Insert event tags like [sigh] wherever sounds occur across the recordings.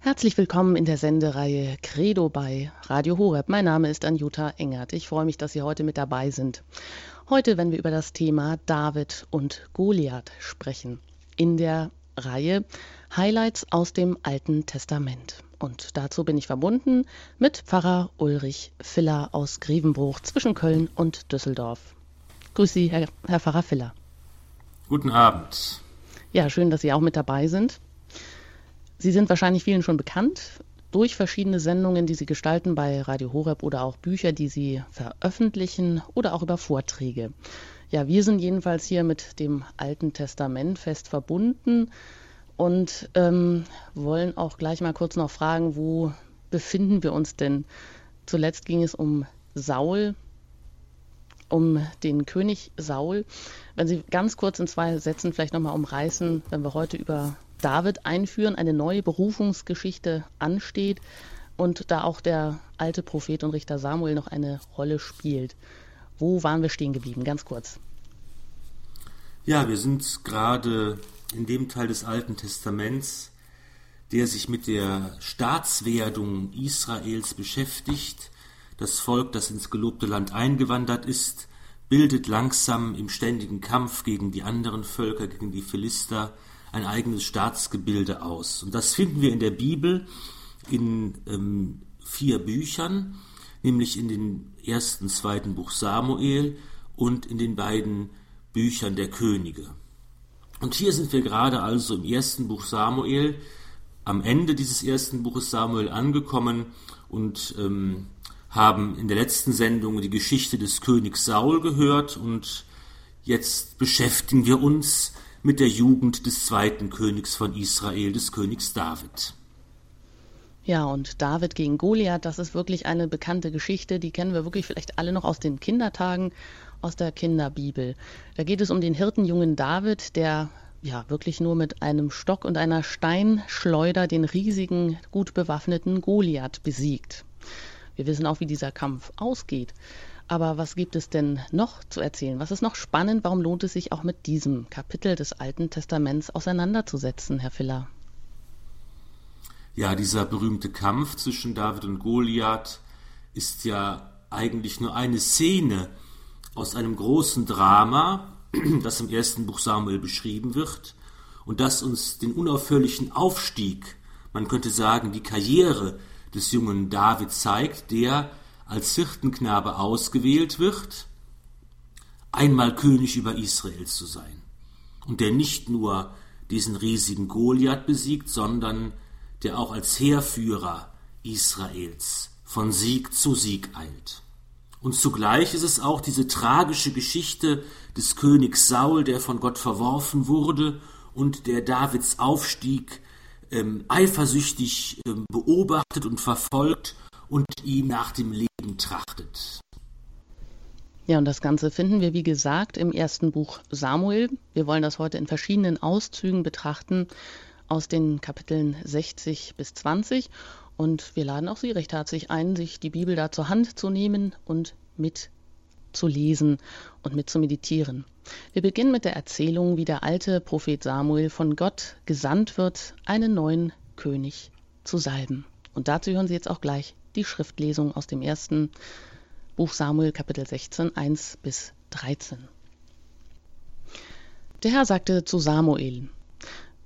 Herzlich willkommen in der Sendereihe Credo bei Radio Horeb. Mein Name ist Anjuta Engert. Ich freue mich, dass Sie heute mit dabei sind. Heute, wenn wir über das Thema David und Goliath sprechen. In der Reihe Highlights aus dem Alten Testament. Und dazu bin ich verbunden mit Pfarrer Ulrich Filler aus Grevenbruch zwischen Köln und Düsseldorf. Grüß Sie, Herr, Herr Pfarrer Filler. Guten Abend. Ja, schön, dass Sie auch mit dabei sind. Sie sind wahrscheinlich vielen schon bekannt durch verschiedene Sendungen, die Sie gestalten bei Radio Horeb oder auch Bücher, die Sie veröffentlichen oder auch über Vorträge. Ja, wir sind jedenfalls hier mit dem Alten Testament fest verbunden und ähm, wollen auch gleich mal kurz noch fragen, wo befinden wir uns denn? Zuletzt ging es um Saul, um den König Saul. Wenn Sie ganz kurz in zwei Sätzen vielleicht nochmal umreißen, wenn wir heute über David einführen, eine neue Berufungsgeschichte ansteht und da auch der alte Prophet und Richter Samuel noch eine Rolle spielt. Wo waren wir stehen geblieben? Ganz kurz. Ja, wir sind gerade in dem Teil des Alten Testaments, der sich mit der Staatswerdung Israels beschäftigt. Das Volk, das ins gelobte Land eingewandert ist, bildet langsam im ständigen Kampf gegen die anderen Völker, gegen die Philister, ein eigenes Staatsgebilde aus. Und das finden wir in der Bibel in ähm, vier Büchern, nämlich in dem ersten, zweiten Buch Samuel und in den beiden Büchern der Könige. Und hier sind wir gerade also im ersten Buch Samuel, am Ende dieses ersten Buches Samuel angekommen und ähm, haben in der letzten Sendung die Geschichte des Königs Saul gehört und jetzt beschäftigen wir uns mit der Jugend des zweiten Königs von Israel, des Königs David. Ja, und David gegen Goliath, das ist wirklich eine bekannte Geschichte, die kennen wir wirklich vielleicht alle noch aus den Kindertagen, aus der Kinderbibel. Da geht es um den Hirtenjungen David, der ja wirklich nur mit einem Stock und einer Steinschleuder den riesigen, gut bewaffneten Goliath besiegt. Wir wissen auch, wie dieser Kampf ausgeht. Aber was gibt es denn noch zu erzählen? Was ist noch spannend? Warum lohnt es sich auch mit diesem Kapitel des Alten Testaments auseinanderzusetzen, Herr Filler? Ja, dieser berühmte Kampf zwischen David und Goliath ist ja eigentlich nur eine Szene aus einem großen Drama, [clears throat] das im ersten Buch Samuel beschrieben wird und das uns den unaufhörlichen Aufstieg, man könnte sagen die Karriere des jungen David zeigt, der als Hirtenknabe ausgewählt wird, einmal König über Israel zu sein. Und der nicht nur diesen riesigen Goliath besiegt, sondern der auch als Heerführer Israels von Sieg zu Sieg eilt. Und zugleich ist es auch diese tragische Geschichte des Königs Saul, der von Gott verworfen wurde und der Davids Aufstieg ähm, eifersüchtig ähm, beobachtet und verfolgt und ihm nach dem Leben trachtet. Ja, und das Ganze finden wir, wie gesagt, im ersten Buch Samuel. Wir wollen das heute in verschiedenen Auszügen betrachten aus den Kapiteln 60 bis 20. Und wir laden auch Sie recht herzlich ein, sich die Bibel da zur Hand zu nehmen und mit zu lesen und mit zu meditieren. Wir beginnen mit der Erzählung, wie der alte Prophet Samuel von Gott gesandt wird, einen neuen König zu salben. Und dazu hören Sie jetzt auch gleich die Schriftlesung aus dem ersten Buch Samuel Kapitel 16, 1 bis 13. Der Herr sagte zu Samuel,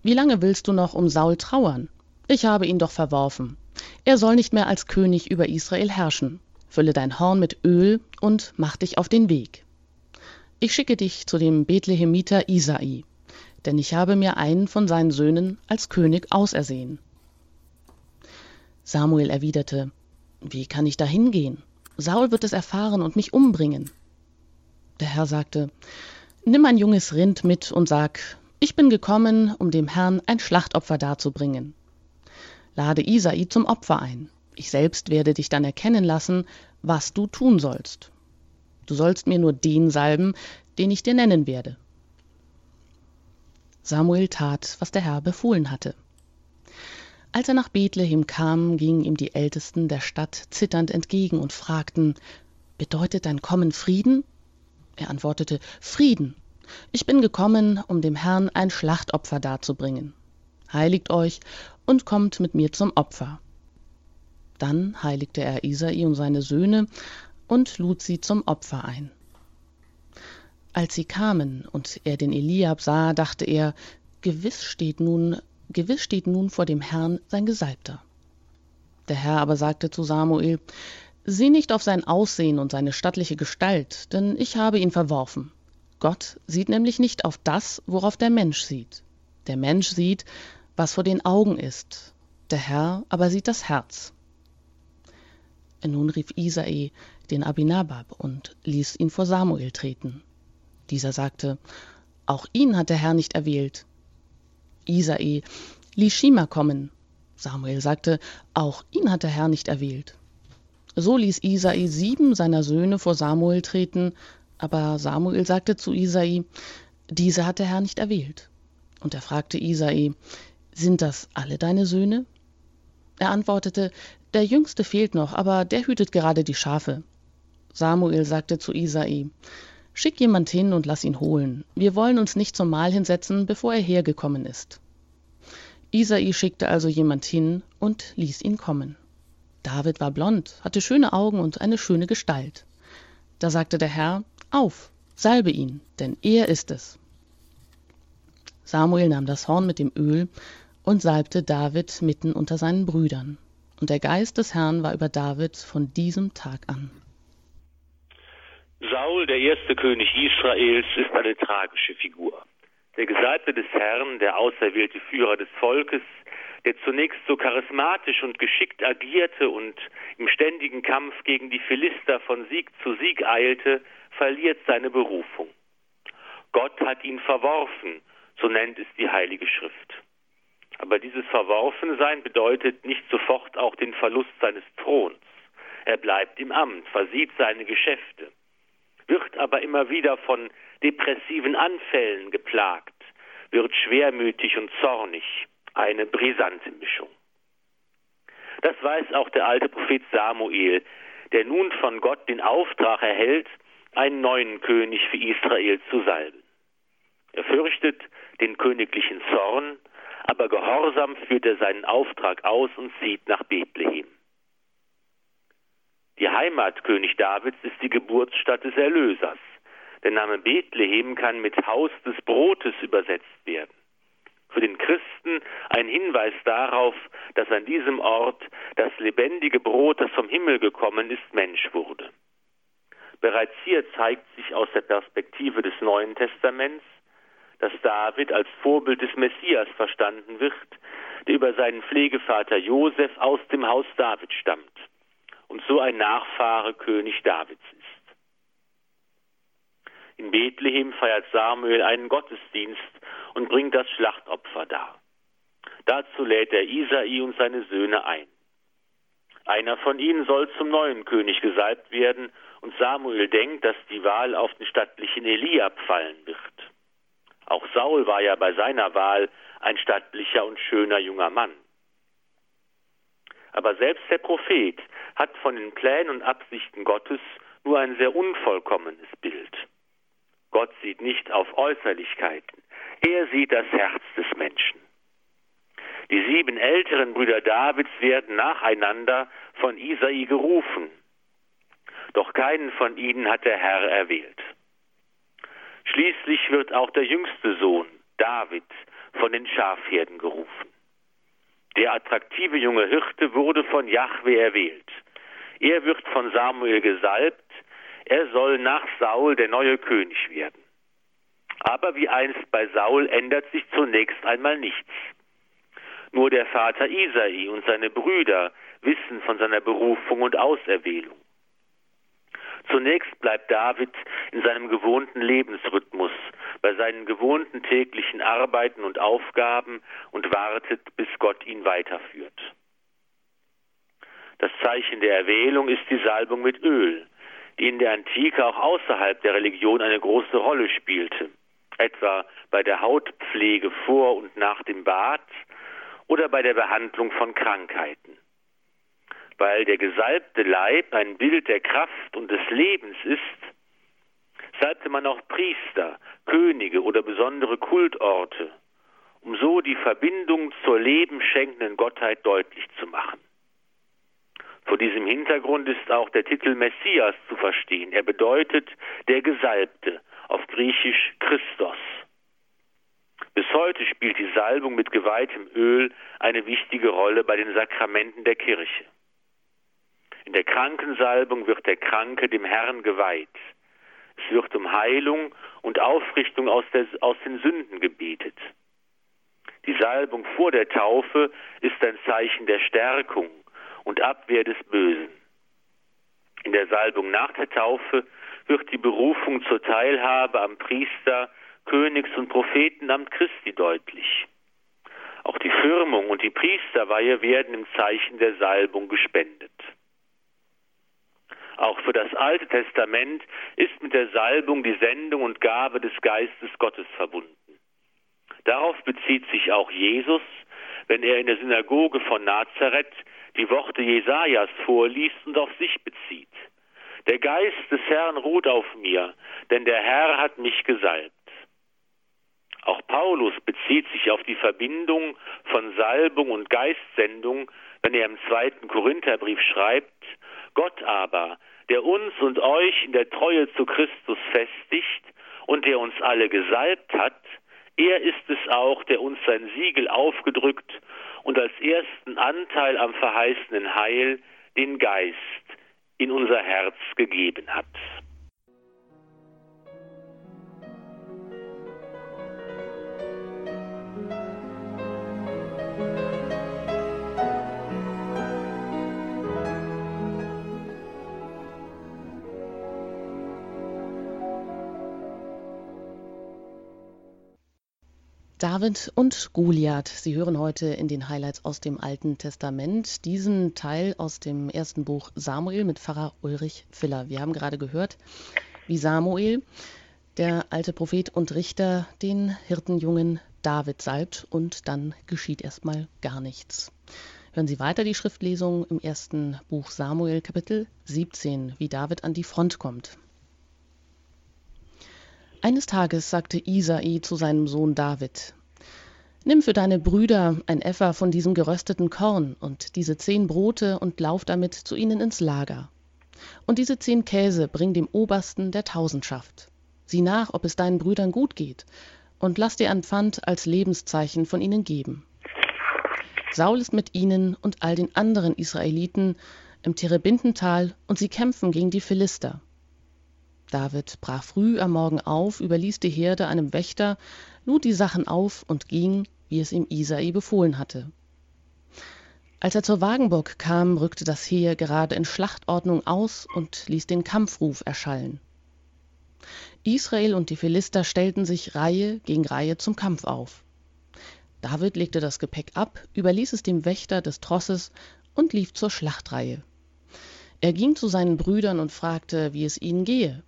Wie lange willst du noch um Saul trauern? Ich habe ihn doch verworfen. Er soll nicht mehr als König über Israel herrschen. Fülle dein Horn mit Öl und mach dich auf den Weg. Ich schicke dich zu dem Bethlehemiter Isai, denn ich habe mir einen von seinen Söhnen als König ausersehen. Samuel erwiderte, wie kann ich da hingehen? Saul wird es erfahren und mich umbringen. Der Herr sagte, Nimm ein junges Rind mit und sag, ich bin gekommen, um dem Herrn ein Schlachtopfer darzubringen. Lade Isai zum Opfer ein. Ich selbst werde dich dann erkennen lassen, was du tun sollst. Du sollst mir nur den salben, den ich dir nennen werde. Samuel tat, was der Herr befohlen hatte. Als er nach Bethlehem kam, gingen ihm die Ältesten der Stadt zitternd entgegen und fragten, Bedeutet dein Kommen Frieden? Er antwortete, Frieden. Ich bin gekommen, um dem Herrn ein Schlachtopfer darzubringen. Heiligt euch und kommt mit mir zum Opfer. Dann heiligte er Isai und seine Söhne und lud sie zum Opfer ein. Als sie kamen und er den Eliab sah, dachte er, gewiss steht nun, gewiss steht nun vor dem Herrn sein Gesalbter. Der Herr aber sagte zu Samuel, Sieh nicht auf sein Aussehen und seine stattliche Gestalt, denn ich habe ihn verworfen. Gott sieht nämlich nicht auf das, worauf der Mensch sieht. Der Mensch sieht, was vor den Augen ist, der Herr aber sieht das Herz. Nun rief Isai den Abinabab und ließ ihn vor Samuel treten. Dieser sagte, auch ihn hat der Herr nicht erwählt. Isai ließ Shima kommen. Samuel sagte, auch ihn hat der Herr nicht erwählt. So ließ Isai sieben seiner Söhne vor Samuel treten, aber Samuel sagte zu Isai, diese hat der Herr nicht erwählt. Und er fragte Isai, sind das alle deine Söhne? Er antwortete, der Jüngste fehlt noch, aber der hütet gerade die Schafe. Samuel sagte zu Isai, Schick jemand hin und lass ihn holen. Wir wollen uns nicht zum Mahl hinsetzen, bevor er hergekommen ist. Isai schickte also jemand hin und ließ ihn kommen. David war blond, hatte schöne Augen und eine schöne Gestalt. Da sagte der Herr, Auf, salbe ihn, denn er ist es. Samuel nahm das Horn mit dem Öl und salbte David mitten unter seinen Brüdern. Und der Geist des Herrn war über David von diesem Tag an. Saul, der erste König Israels, ist eine tragische Figur. Der Gesalbte des Herrn, der auserwählte Führer des Volkes, der zunächst so charismatisch und geschickt agierte und im ständigen Kampf gegen die Philister von Sieg zu Sieg eilte, verliert seine Berufung. Gott hat ihn verworfen, so nennt es die Heilige Schrift. Aber dieses Verworfensein bedeutet nicht sofort auch den Verlust seines Throns. Er bleibt im Amt, versieht seine Geschäfte wird aber immer wieder von depressiven Anfällen geplagt, wird schwermütig und zornig, eine brisante Mischung. Das weiß auch der alte Prophet Samuel, der nun von Gott den Auftrag erhält, einen neuen König für Israel zu salben. Er fürchtet den königlichen Zorn, aber gehorsam führt er seinen Auftrag aus und zieht nach Bethlehem. Die Heimat König Davids ist die Geburtsstadt des Erlösers. Der Name Bethlehem kann mit Haus des Brotes übersetzt werden. Für den Christen ein Hinweis darauf, dass an diesem Ort das lebendige Brot, das vom Himmel gekommen ist, Mensch wurde. Bereits hier zeigt sich aus der Perspektive des Neuen Testaments, dass David als Vorbild des Messias verstanden wird, der über seinen Pflegevater Josef aus dem Haus David stammt und so ein Nachfahre König Davids ist. In Bethlehem feiert Samuel einen Gottesdienst und bringt das Schlachtopfer dar. Dazu lädt er Isai und seine Söhne ein. Einer von ihnen soll zum neuen König gesalbt werden, und Samuel denkt, dass die Wahl auf den stattlichen Eliab fallen wird. Auch Saul war ja bei seiner Wahl ein stattlicher und schöner junger Mann. Aber selbst der Prophet hat von den Plänen und Absichten Gottes nur ein sehr unvollkommenes Bild. Gott sieht nicht auf Äußerlichkeiten, er sieht das Herz des Menschen. Die sieben älteren Brüder Davids werden nacheinander von Isai gerufen, doch keinen von ihnen hat der Herr erwählt. Schließlich wird auch der jüngste Sohn, David, von den Schafherden gerufen. Der attraktive junge Hirte wurde von Jahwe erwählt. Er wird von Samuel gesalbt. Er soll nach Saul der neue König werden. Aber wie einst bei Saul ändert sich zunächst einmal nichts. Nur der Vater Isai und seine Brüder wissen von seiner Berufung und Auserwählung. Zunächst bleibt David in seinem gewohnten Lebensrhythmus, bei seinen gewohnten täglichen Arbeiten und Aufgaben und wartet, bis Gott ihn weiterführt. Das Zeichen der Erwählung ist die Salbung mit Öl, die in der Antike auch außerhalb der Religion eine große Rolle spielte, etwa bei der Hautpflege vor und nach dem Bad oder bei der Behandlung von Krankheiten weil der gesalbte Leib ein Bild der Kraft und des Lebens ist, salbte man auch Priester, Könige oder besondere Kultorte um so die Verbindung zur lebenschenkenden Gottheit deutlich zu machen. Vor diesem Hintergrund ist auch der Titel Messias zu verstehen. Er bedeutet der Gesalbte, auf Griechisch Christos. Bis heute spielt die Salbung mit geweihtem Öl eine wichtige Rolle bei den Sakramenten der Kirche. In der Krankensalbung wird der Kranke dem Herrn geweiht. Es wird um Heilung und Aufrichtung aus, der, aus den Sünden gebetet. Die Salbung vor der Taufe ist ein Zeichen der Stärkung und Abwehr des Bösen. In der Salbung nach der Taufe wird die Berufung zur Teilhabe am Priester, Königs- und Prophetenamt Christi deutlich. Auch die Firmung und die Priesterweihe werden im Zeichen der Salbung gespendet. Auch für das Alte Testament ist mit der Salbung die Sendung und Gabe des Geistes Gottes verbunden. Darauf bezieht sich auch Jesus, wenn er in der Synagoge von Nazareth die Worte Jesajas vorliest und auf sich bezieht. Der Geist des Herrn ruht auf mir, denn der Herr hat mich gesalbt. Auch Paulus bezieht sich auf die Verbindung von Salbung und Geistsendung, wenn er im zweiten Korintherbrief schreibt, Gott aber, der uns und euch in der Treue zu Christus festigt und der uns alle gesalbt hat, er ist es auch, der uns sein Siegel aufgedrückt und als ersten Anteil am verheißenen Heil den Geist in unser Herz gegeben hat. David und Goliath. Sie hören heute in den Highlights aus dem Alten Testament diesen Teil aus dem ersten Buch Samuel mit Pfarrer Ulrich Filler. Wir haben gerade gehört, wie Samuel, der alte Prophet und Richter, den Hirtenjungen David salbt und dann geschieht erstmal gar nichts. Hören Sie weiter die Schriftlesung im ersten Buch Samuel Kapitel 17, wie David an die Front kommt. Eines Tages sagte Isai zu seinem Sohn David, Nimm für deine Brüder ein Effer von diesem gerösteten Korn und diese zehn Brote und lauf damit zu ihnen ins Lager. Und diese zehn Käse bring dem Obersten der Tausendschaft. Sieh nach, ob es deinen Brüdern gut geht, und lass dir ein Pfand als Lebenszeichen von ihnen geben. Saul ist mit ihnen und all den anderen Israeliten im Terebintental und sie kämpfen gegen die Philister. David brach früh am Morgen auf, überließ die Herde einem Wächter, lud die Sachen auf und ging, wie es ihm Isai befohlen hatte. Als er zur Wagenburg kam, rückte das Heer gerade in Schlachtordnung aus und ließ den Kampfruf erschallen. Israel und die Philister stellten sich Reihe gegen Reihe zum Kampf auf. David legte das Gepäck ab, überließ es dem Wächter des Trosses und lief zur Schlachtreihe. Er ging zu seinen Brüdern und fragte, wie es ihnen gehe.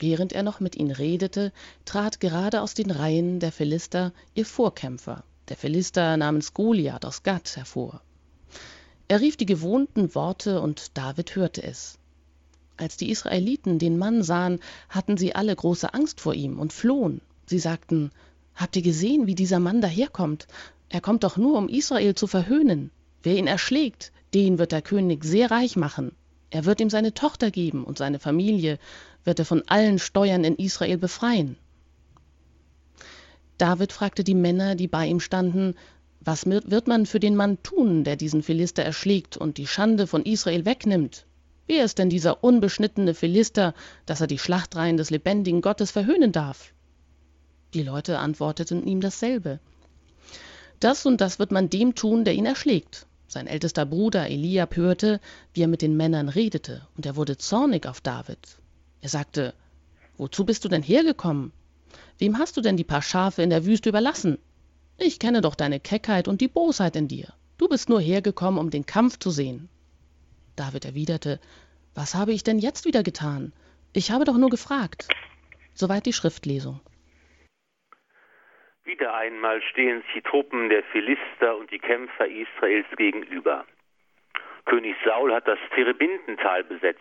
Während er noch mit ihnen redete, trat gerade aus den Reihen der Philister ihr Vorkämpfer, der Philister namens Goliath aus Gath, hervor. Er rief die gewohnten Worte und David hörte es. Als die Israeliten den Mann sahen, hatten sie alle große Angst vor ihm und flohen. Sie sagten, Habt ihr gesehen, wie dieser Mann daherkommt? Er kommt doch nur, um Israel zu verhöhnen. Wer ihn erschlägt, den wird der König sehr reich machen. Er wird ihm seine Tochter geben und seine Familie wird er von allen Steuern in Israel befreien. David fragte die Männer, die bei ihm standen, was wird man für den Mann tun, der diesen Philister erschlägt und die Schande von Israel wegnimmt? Wer ist denn dieser unbeschnittene Philister, dass er die Schlachtreihen des lebendigen Gottes verhöhnen darf? Die Leute antworteten ihm dasselbe. Das und das wird man dem tun, der ihn erschlägt. Sein ältester Bruder Eliab hörte, wie er mit den Männern redete, und er wurde zornig auf David. Er sagte, Wozu bist du denn hergekommen? Wem hast du denn die paar Schafe in der Wüste überlassen? Ich kenne doch deine Keckheit und die Bosheit in dir. Du bist nur hergekommen, um den Kampf zu sehen. David erwiderte, Was habe ich denn jetzt wieder getan? Ich habe doch nur gefragt. Soweit die Schriftlesung. Wieder einmal stehen sich die Truppen der Philister und die Kämpfer Israels gegenüber. König Saul hat das Terebintental besetzt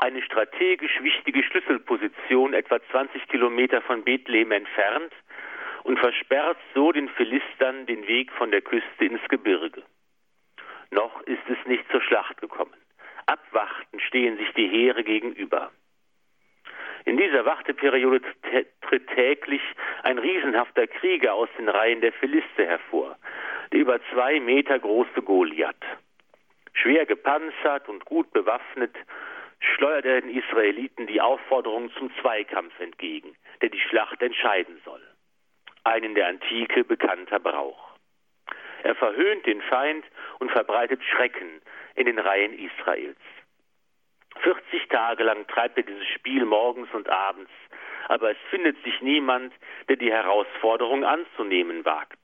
eine strategisch wichtige Schlüsselposition etwa 20 Kilometer von Bethlehem entfernt und versperrt so den Philistern den Weg von der Küste ins Gebirge. Noch ist es nicht zur Schlacht gekommen. Abwarten stehen sich die Heere gegenüber. In dieser Warteperiode tritt täglich ein riesenhafter Krieger aus den Reihen der Philister hervor, der über zwei Meter große Goliath. Schwer gepanzert und gut bewaffnet schleudert er den Israeliten die Aufforderung zum Zweikampf entgegen, der die Schlacht entscheiden soll. Ein in der Antike bekannter Brauch. Er verhöhnt den Feind und verbreitet Schrecken in den Reihen Israels. 40 Tage lang treibt er dieses Spiel morgens und abends, aber es findet sich niemand, der die Herausforderung anzunehmen wagt.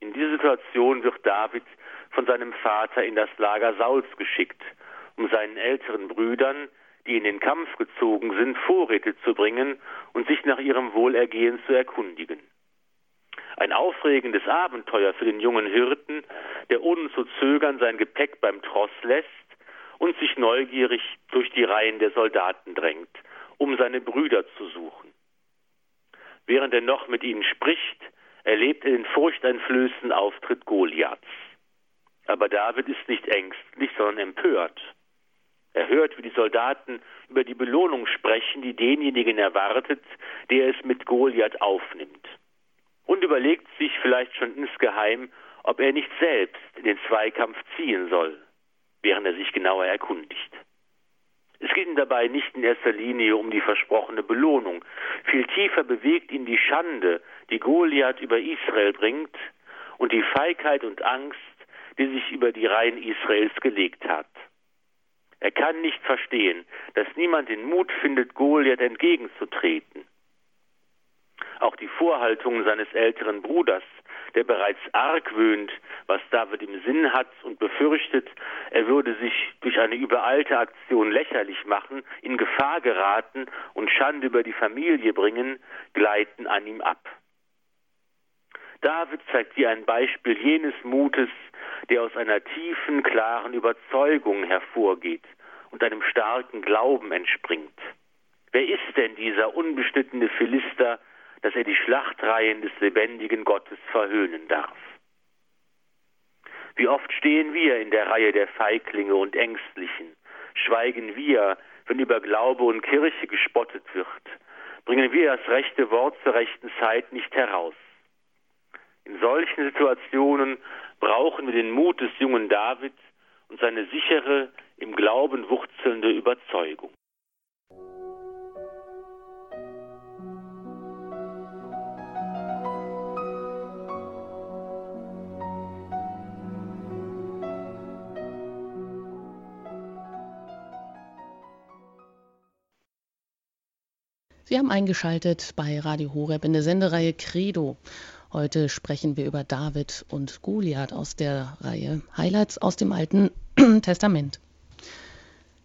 In dieser Situation wird David von seinem Vater in das Lager Sauls geschickt, um seinen älteren Brüdern, die in den Kampf gezogen sind, Vorräte zu bringen und sich nach ihrem Wohlergehen zu erkundigen. Ein aufregendes Abenteuer für den jungen Hirten, der ohne zu zögern sein Gepäck beim Tross lässt und sich neugierig durch die Reihen der Soldaten drängt, um seine Brüder zu suchen. Während er noch mit ihnen spricht, erlebt er den furchteinflößenden Auftritt Goliaths. Aber David ist nicht ängstlich, sondern empört. Er hört, wie die Soldaten über die Belohnung sprechen, die denjenigen erwartet, der es mit Goliath aufnimmt. Und überlegt sich vielleicht schon insgeheim, ob er nicht selbst in den Zweikampf ziehen soll während er sich genauer erkundigt. Es geht ihm dabei nicht in erster Linie um die versprochene Belohnung. Viel tiefer bewegt ihn die Schande, die Goliath über Israel bringt, und die Feigheit und Angst, die sich über die Reihen Israels gelegt hat. Er kann nicht verstehen, dass niemand den Mut findet, Goliath entgegenzutreten. Auch die Vorhaltungen seines älteren Bruders der bereits argwöhnt, was David im Sinn hat und befürchtet, er würde sich durch eine übereilte Aktion lächerlich machen, in Gefahr geraten und Schande über die Familie bringen, gleiten an ihm ab. David zeigt hier ein Beispiel jenes Mutes, der aus einer tiefen, klaren Überzeugung hervorgeht und einem starken Glauben entspringt. Wer ist denn dieser unbeschnittene Philister, dass er die Schlachtreihen des lebendigen Gottes verhöhnen darf. Wie oft stehen wir in der Reihe der Feiglinge und Ängstlichen, schweigen wir, wenn über Glaube und Kirche gespottet wird, bringen wir das rechte Wort zur rechten Zeit nicht heraus. In solchen Situationen brauchen wir den Mut des jungen David und seine sichere, im Glauben wurzelnde Überzeugung. Sie haben eingeschaltet bei Radio Horeb in der Sendereihe Credo. Heute sprechen wir über David und Goliath aus der Reihe Highlights aus dem Alten [clears throat] Testament.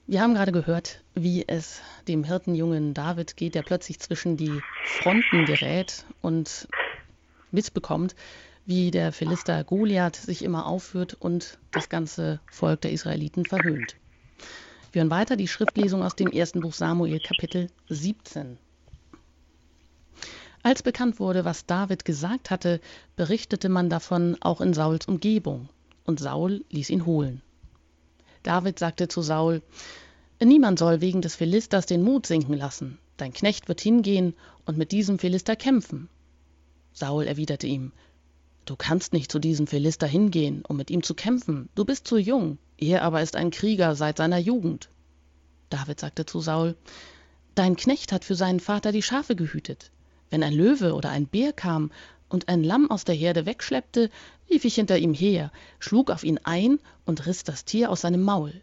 Wir haben gerade gehört, wie es dem Hirtenjungen David geht, der plötzlich zwischen die Fronten gerät und mitbekommt, wie der Philister Goliath sich immer aufführt und das ganze Volk der Israeliten verhöhnt. Wir hören weiter die Schriftlesung aus dem ersten Buch Samuel, Kapitel 17. Als bekannt wurde, was David gesagt hatte, berichtete man davon auch in Sauls Umgebung, und Saul ließ ihn holen. David sagte zu Saul, Niemand soll wegen des Philisters den Mut sinken lassen. Dein Knecht wird hingehen und mit diesem Philister kämpfen. Saul erwiderte ihm, Du kannst nicht zu diesem Philister hingehen, um mit ihm zu kämpfen. Du bist zu jung. Er aber ist ein Krieger seit seiner Jugend. David sagte zu Saul, Dein Knecht hat für seinen Vater die Schafe gehütet. Wenn ein Löwe oder ein Bär kam und ein Lamm aus der Herde wegschleppte, lief ich hinter ihm her, schlug auf ihn ein und riss das Tier aus seinem Maul.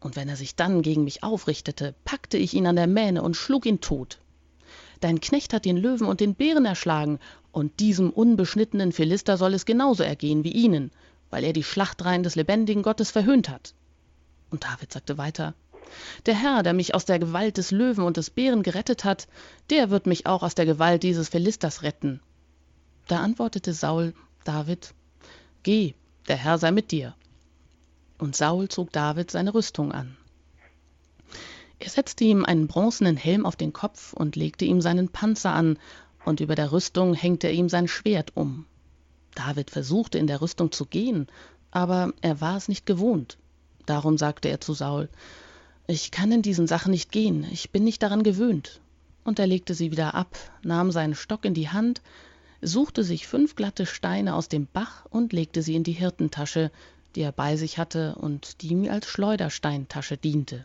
Und wenn er sich dann gegen mich aufrichtete, packte ich ihn an der Mähne und schlug ihn tot. Dein Knecht hat den Löwen und den Bären erschlagen, und diesem unbeschnittenen Philister soll es genauso ergehen wie ihnen, weil er die Schlachtreihen des lebendigen Gottes verhöhnt hat. Und David sagte weiter, der Herr, der mich aus der Gewalt des Löwen und des Bären gerettet hat, der wird mich auch aus der Gewalt dieses Philisters retten. Da antwortete Saul David, Geh, der Herr sei mit dir. Und Saul zog David seine Rüstung an. Er setzte ihm einen bronzenen Helm auf den Kopf und legte ihm seinen Panzer an und über der Rüstung hängte er ihm sein Schwert um. David versuchte in der Rüstung zu gehen, aber er war es nicht gewohnt. Darum sagte er zu Saul, ich kann in diesen Sachen nicht gehen, ich bin nicht daran gewöhnt. Und er legte sie wieder ab, nahm seinen Stock in die Hand, suchte sich fünf glatte Steine aus dem Bach und legte sie in die Hirtentasche, die er bei sich hatte und die ihm als Schleudersteintasche diente.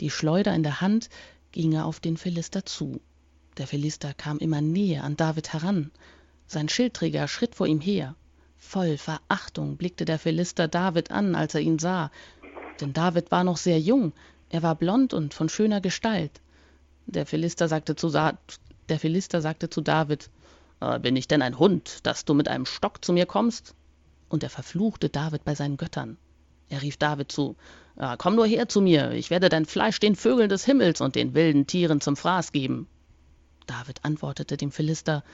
Die Schleuder in der Hand ging er auf den Philister zu. Der Philister kam immer näher an David heran. Sein Schildträger schritt vor ihm her. Voll Verachtung blickte der Philister David an, als er ihn sah. Denn David war noch sehr jung, er war blond und von schöner Gestalt. Der Philister sagte zu, Sa der Philister sagte zu David, äh, bin ich denn ein Hund, dass du mit einem Stock zu mir kommst? Und er verfluchte David bei seinen Göttern. Er rief David zu, äh, Komm nur her zu mir, ich werde dein Fleisch den Vögeln des Himmels und den wilden Tieren zum Fraß geben. David antwortete dem Philister,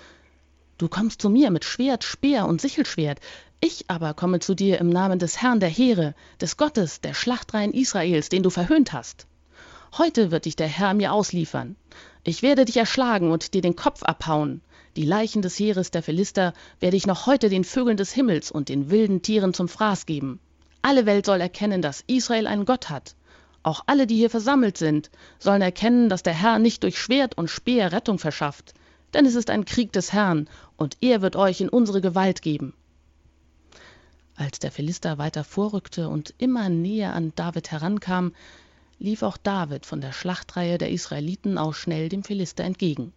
Du kommst zu mir mit Schwert, Speer und Sichelschwert, ich aber komme zu dir im Namen des Herrn der Heere, des Gottes, der Schlachtreihen Israels, den du verhöhnt hast. Heute wird dich der Herr mir ausliefern. Ich werde dich erschlagen und dir den Kopf abhauen. Die Leichen des Heeres der Philister werde ich noch heute den Vögeln des Himmels und den wilden Tieren zum Fraß geben. Alle Welt soll erkennen, dass Israel einen Gott hat. Auch alle, die hier versammelt sind, sollen erkennen, dass der Herr nicht durch Schwert und Speer Rettung verschafft, denn es ist ein Krieg des Herrn, und er wird euch in unsere Gewalt geben. Als der Philister weiter vorrückte und immer näher an David herankam, lief auch David von der Schlachtreihe der Israeliten aus schnell dem Philister entgegen.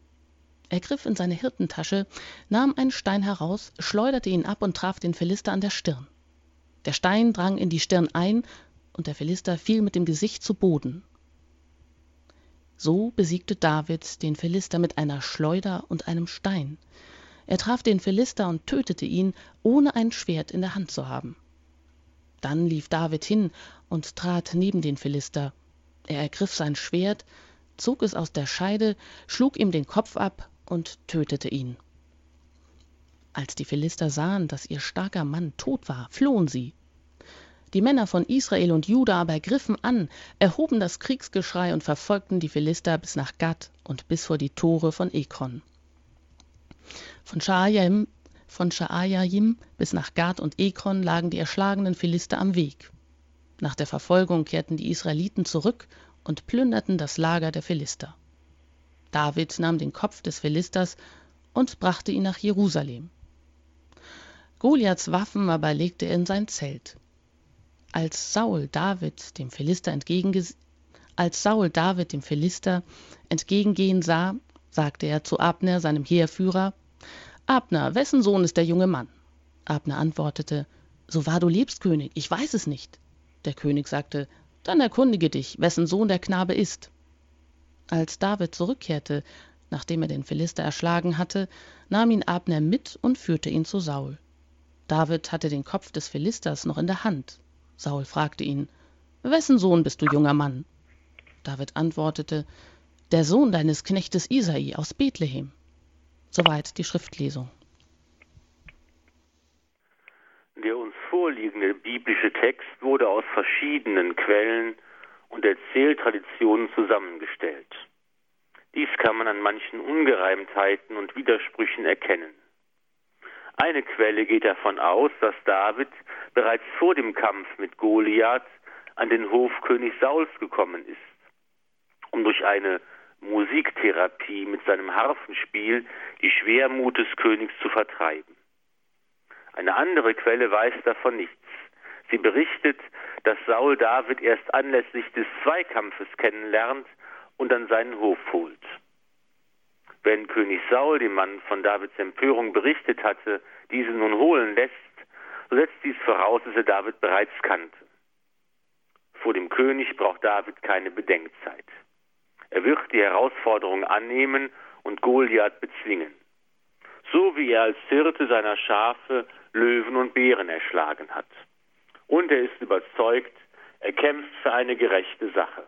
Er griff in seine Hirtentasche, nahm einen Stein heraus, schleuderte ihn ab und traf den Philister an der Stirn. Der Stein drang in die Stirn ein und der Philister fiel mit dem Gesicht zu Boden. So besiegte David den Philister mit einer Schleuder und einem Stein. Er traf den Philister und tötete ihn, ohne ein Schwert in der Hand zu haben. Dann lief David hin und trat neben den Philister. Er ergriff sein Schwert, zog es aus der Scheide, schlug ihm den Kopf ab und tötete ihn. Als die Philister sahen, dass ihr starker Mann tot war, flohen sie. Die Männer von Israel und Juda aber griffen an, erhoben das Kriegsgeschrei und verfolgten die Philister bis nach Gad und bis vor die Tore von Ekron. Von Schaajaim, von Schaajaim bis nach Gad und Ekron lagen die erschlagenen Philister am Weg. Nach der Verfolgung kehrten die Israeliten zurück und plünderten das Lager der Philister. David nahm den Kopf des Philisters und brachte ihn nach Jerusalem. Goliaths Waffen aber legte er in sein Zelt. Als Saul David dem Philister als Saul David dem Philister entgegengehen sah, sagte er zu Abner, seinem Heerführer, Abner, wessen Sohn ist der junge Mann? Abner antwortete, So wahr du lebst, König, ich weiß es nicht. Der König sagte, Dann erkundige dich, wessen Sohn der Knabe ist. Als David zurückkehrte, nachdem er den Philister erschlagen hatte, nahm ihn Abner mit und führte ihn zu Saul. David hatte den Kopf des Philisters noch in der Hand. Saul fragte ihn, Wessen Sohn bist du, junger Mann? David antwortete, Der Sohn deines Knechtes Isai aus Bethlehem. Soweit die Schriftlesung. Der uns vorliegende biblische Text wurde aus verschiedenen Quellen und Erzähltraditionen zusammengestellt. Dies kann man an manchen Ungereimtheiten und Widersprüchen erkennen. Eine Quelle geht davon aus, dass David bereits vor dem Kampf mit Goliath an den Hof König Sauls gekommen ist, um durch eine Musiktherapie mit seinem Harfenspiel die Schwermut des Königs zu vertreiben. Eine andere Quelle weiß davon nichts. Sie berichtet, dass Saul David erst anlässlich des Zweikampfes kennenlernt und an seinen Hof holt. Wenn König Saul dem Mann von Davids Empörung berichtet hatte, diese nun holen lässt, so setzt dies voraus, dass er David bereits kannte. Vor dem König braucht David keine Bedenkzeit. Er wird die Herausforderung annehmen und Goliath bezwingen. So wie er als Hirte seiner Schafe Löwen und Bären erschlagen hat. Und er ist überzeugt, er kämpft für eine gerechte Sache.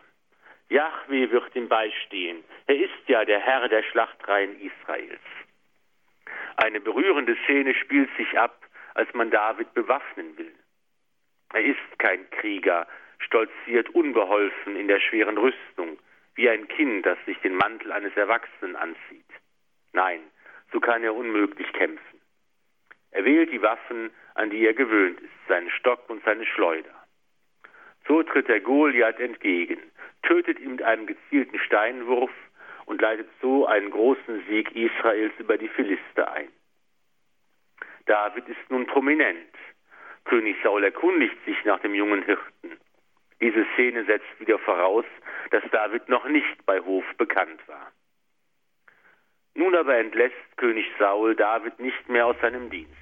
Jahwe wird ihm beistehen. Er ist ja der Herr der Schlachtreihen Israels. Eine berührende Szene spielt sich ab, als man David bewaffnen will. Er ist kein Krieger, stolziert unbeholfen in der schweren Rüstung, wie ein Kind, das sich den Mantel eines Erwachsenen anzieht. Nein, so kann er unmöglich kämpfen. Er wählt die Waffen, an die er gewöhnt ist, seinen Stock und seine Schleuder. So tritt er Goliath entgegen, tötet ihn mit einem gezielten Steinwurf und leitet so einen großen Sieg Israels über die Philister ein. David ist nun prominent. König Saul erkundigt sich nach dem jungen Hirten. Diese Szene setzt wieder voraus, dass David noch nicht bei Hof bekannt war. Nun aber entlässt König Saul David nicht mehr aus seinem Dienst.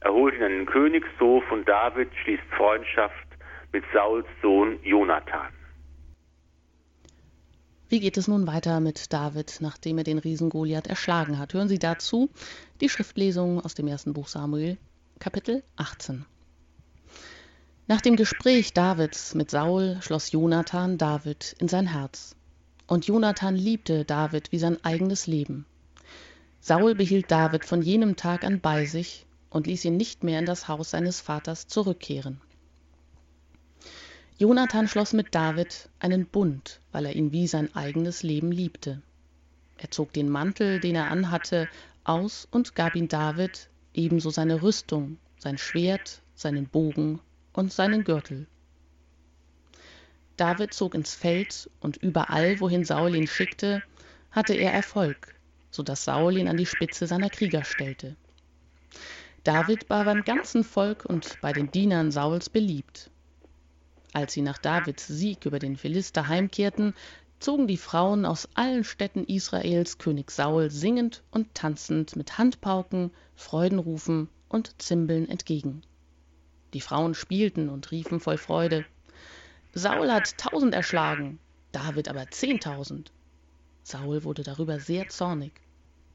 Er holt ihn an den Königshof und David schließt Freundschaft mit Sauls Sohn Jonathan. Wie geht es nun weiter mit David, nachdem er den Riesen Goliath erschlagen hat? Hören Sie dazu die Schriftlesung aus dem ersten Buch Samuel, Kapitel 18. Nach dem Gespräch Davids mit Saul schloss Jonathan David in sein Herz. Und Jonathan liebte David wie sein eigenes Leben. Saul behielt David von jenem Tag an bei sich und ließ ihn nicht mehr in das Haus seines Vaters zurückkehren. Jonathan schloss mit David einen Bund, weil er ihn wie sein eigenes Leben liebte. Er zog den Mantel, den er anhatte, aus und gab ihn David, ebenso seine Rüstung, sein Schwert, seinen Bogen und seinen Gürtel. David zog ins Feld und überall, wohin Saul ihn schickte, hatte er Erfolg, so dass Saul ihn an die Spitze seiner Krieger stellte. David war beim ganzen Volk und bei den Dienern Sauls beliebt. Als sie nach Davids Sieg über den Philister heimkehrten, zogen die Frauen aus allen Städten Israels König Saul singend und tanzend mit Handpauken, Freudenrufen und Zimbeln entgegen. Die Frauen spielten und riefen voll Freude Saul hat tausend erschlagen, David aber zehntausend. Saul wurde darüber sehr zornig.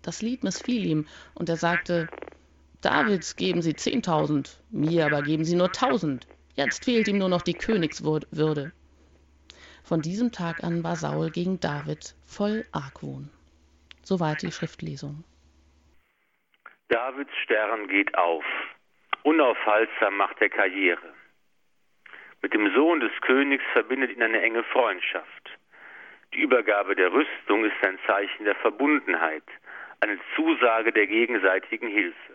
Das Lied missfiel ihm, und er sagte, Davids geben sie zehntausend, mir aber geben sie nur tausend. Jetzt fehlt ihm nur noch die Königswürde. Von diesem Tag an war Saul gegen David voll Argwohn. Soweit die Schriftlesung. Davids Stern geht auf. Unaufhaltsam macht er Karriere. Mit dem Sohn des Königs verbindet ihn eine enge Freundschaft. Die Übergabe der Rüstung ist ein Zeichen der Verbundenheit, eine Zusage der gegenseitigen Hilfe.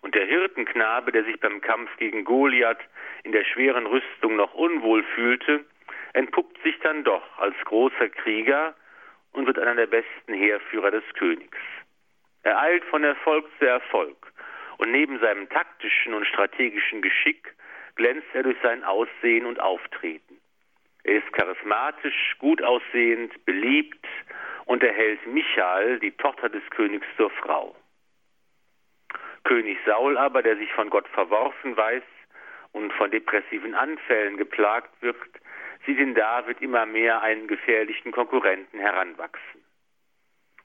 Und der Hirtenknabe, der sich beim Kampf gegen Goliath in der schweren Rüstung noch unwohl fühlte, entpuppt sich dann doch als großer Krieger und wird einer der besten Heerführer des Königs. Er eilt von Erfolg zu Erfolg und neben seinem taktischen und strategischen Geschick glänzt er durch sein Aussehen und Auftreten. Er ist charismatisch, gut aussehend, beliebt und erhält Michael, die Tochter des Königs, zur Frau. König Saul aber, der sich von Gott verworfen weiß und von depressiven Anfällen geplagt wird, sieht in David immer mehr einen gefährlichen Konkurrenten heranwachsen.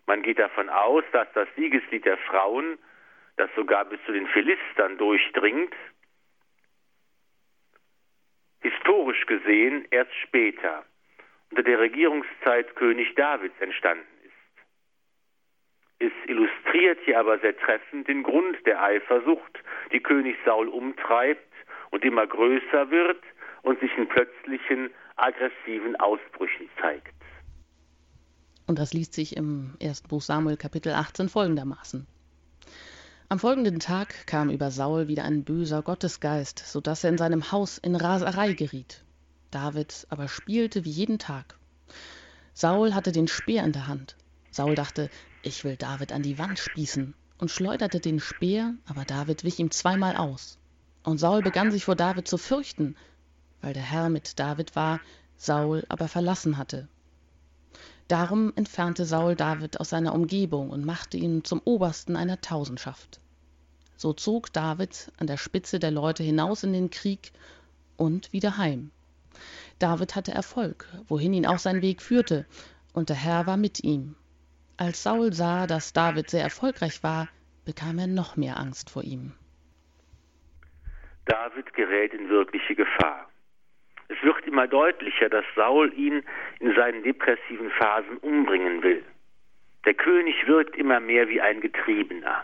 Man geht davon aus, dass das Siegeslied der Frauen, das sogar bis zu den Philistern durchdringt, historisch gesehen erst später, unter der Regierungszeit König Davids entstanden. Es illustriert hier aber sehr treffend den Grund der Eifersucht, die König Saul umtreibt und immer größer wird und sich in plötzlichen aggressiven Ausbrüchen zeigt. Und das liest sich im ersten Buch Samuel Kapitel 18 folgendermaßen. Am folgenden Tag kam über Saul wieder ein böser Gottesgeist, so dass er in seinem Haus in Raserei geriet. David aber spielte wie jeden Tag. Saul hatte den Speer in der Hand. Saul dachte, ich will David an die Wand spießen, und schleuderte den Speer, aber David wich ihm zweimal aus. Und Saul begann sich vor David zu fürchten, weil der Herr mit David war, Saul aber verlassen hatte. Darum entfernte Saul David aus seiner Umgebung und machte ihn zum Obersten einer Tausendschaft. So zog David an der Spitze der Leute hinaus in den Krieg und wieder heim. David hatte Erfolg, wohin ihn auch sein Weg führte, und der Herr war mit ihm. Als Saul sah, dass David sehr erfolgreich war, bekam er noch mehr Angst vor ihm. David gerät in wirkliche Gefahr. Es wird immer deutlicher, dass Saul ihn in seinen depressiven Phasen umbringen will. Der König wirkt immer mehr wie ein Getriebener.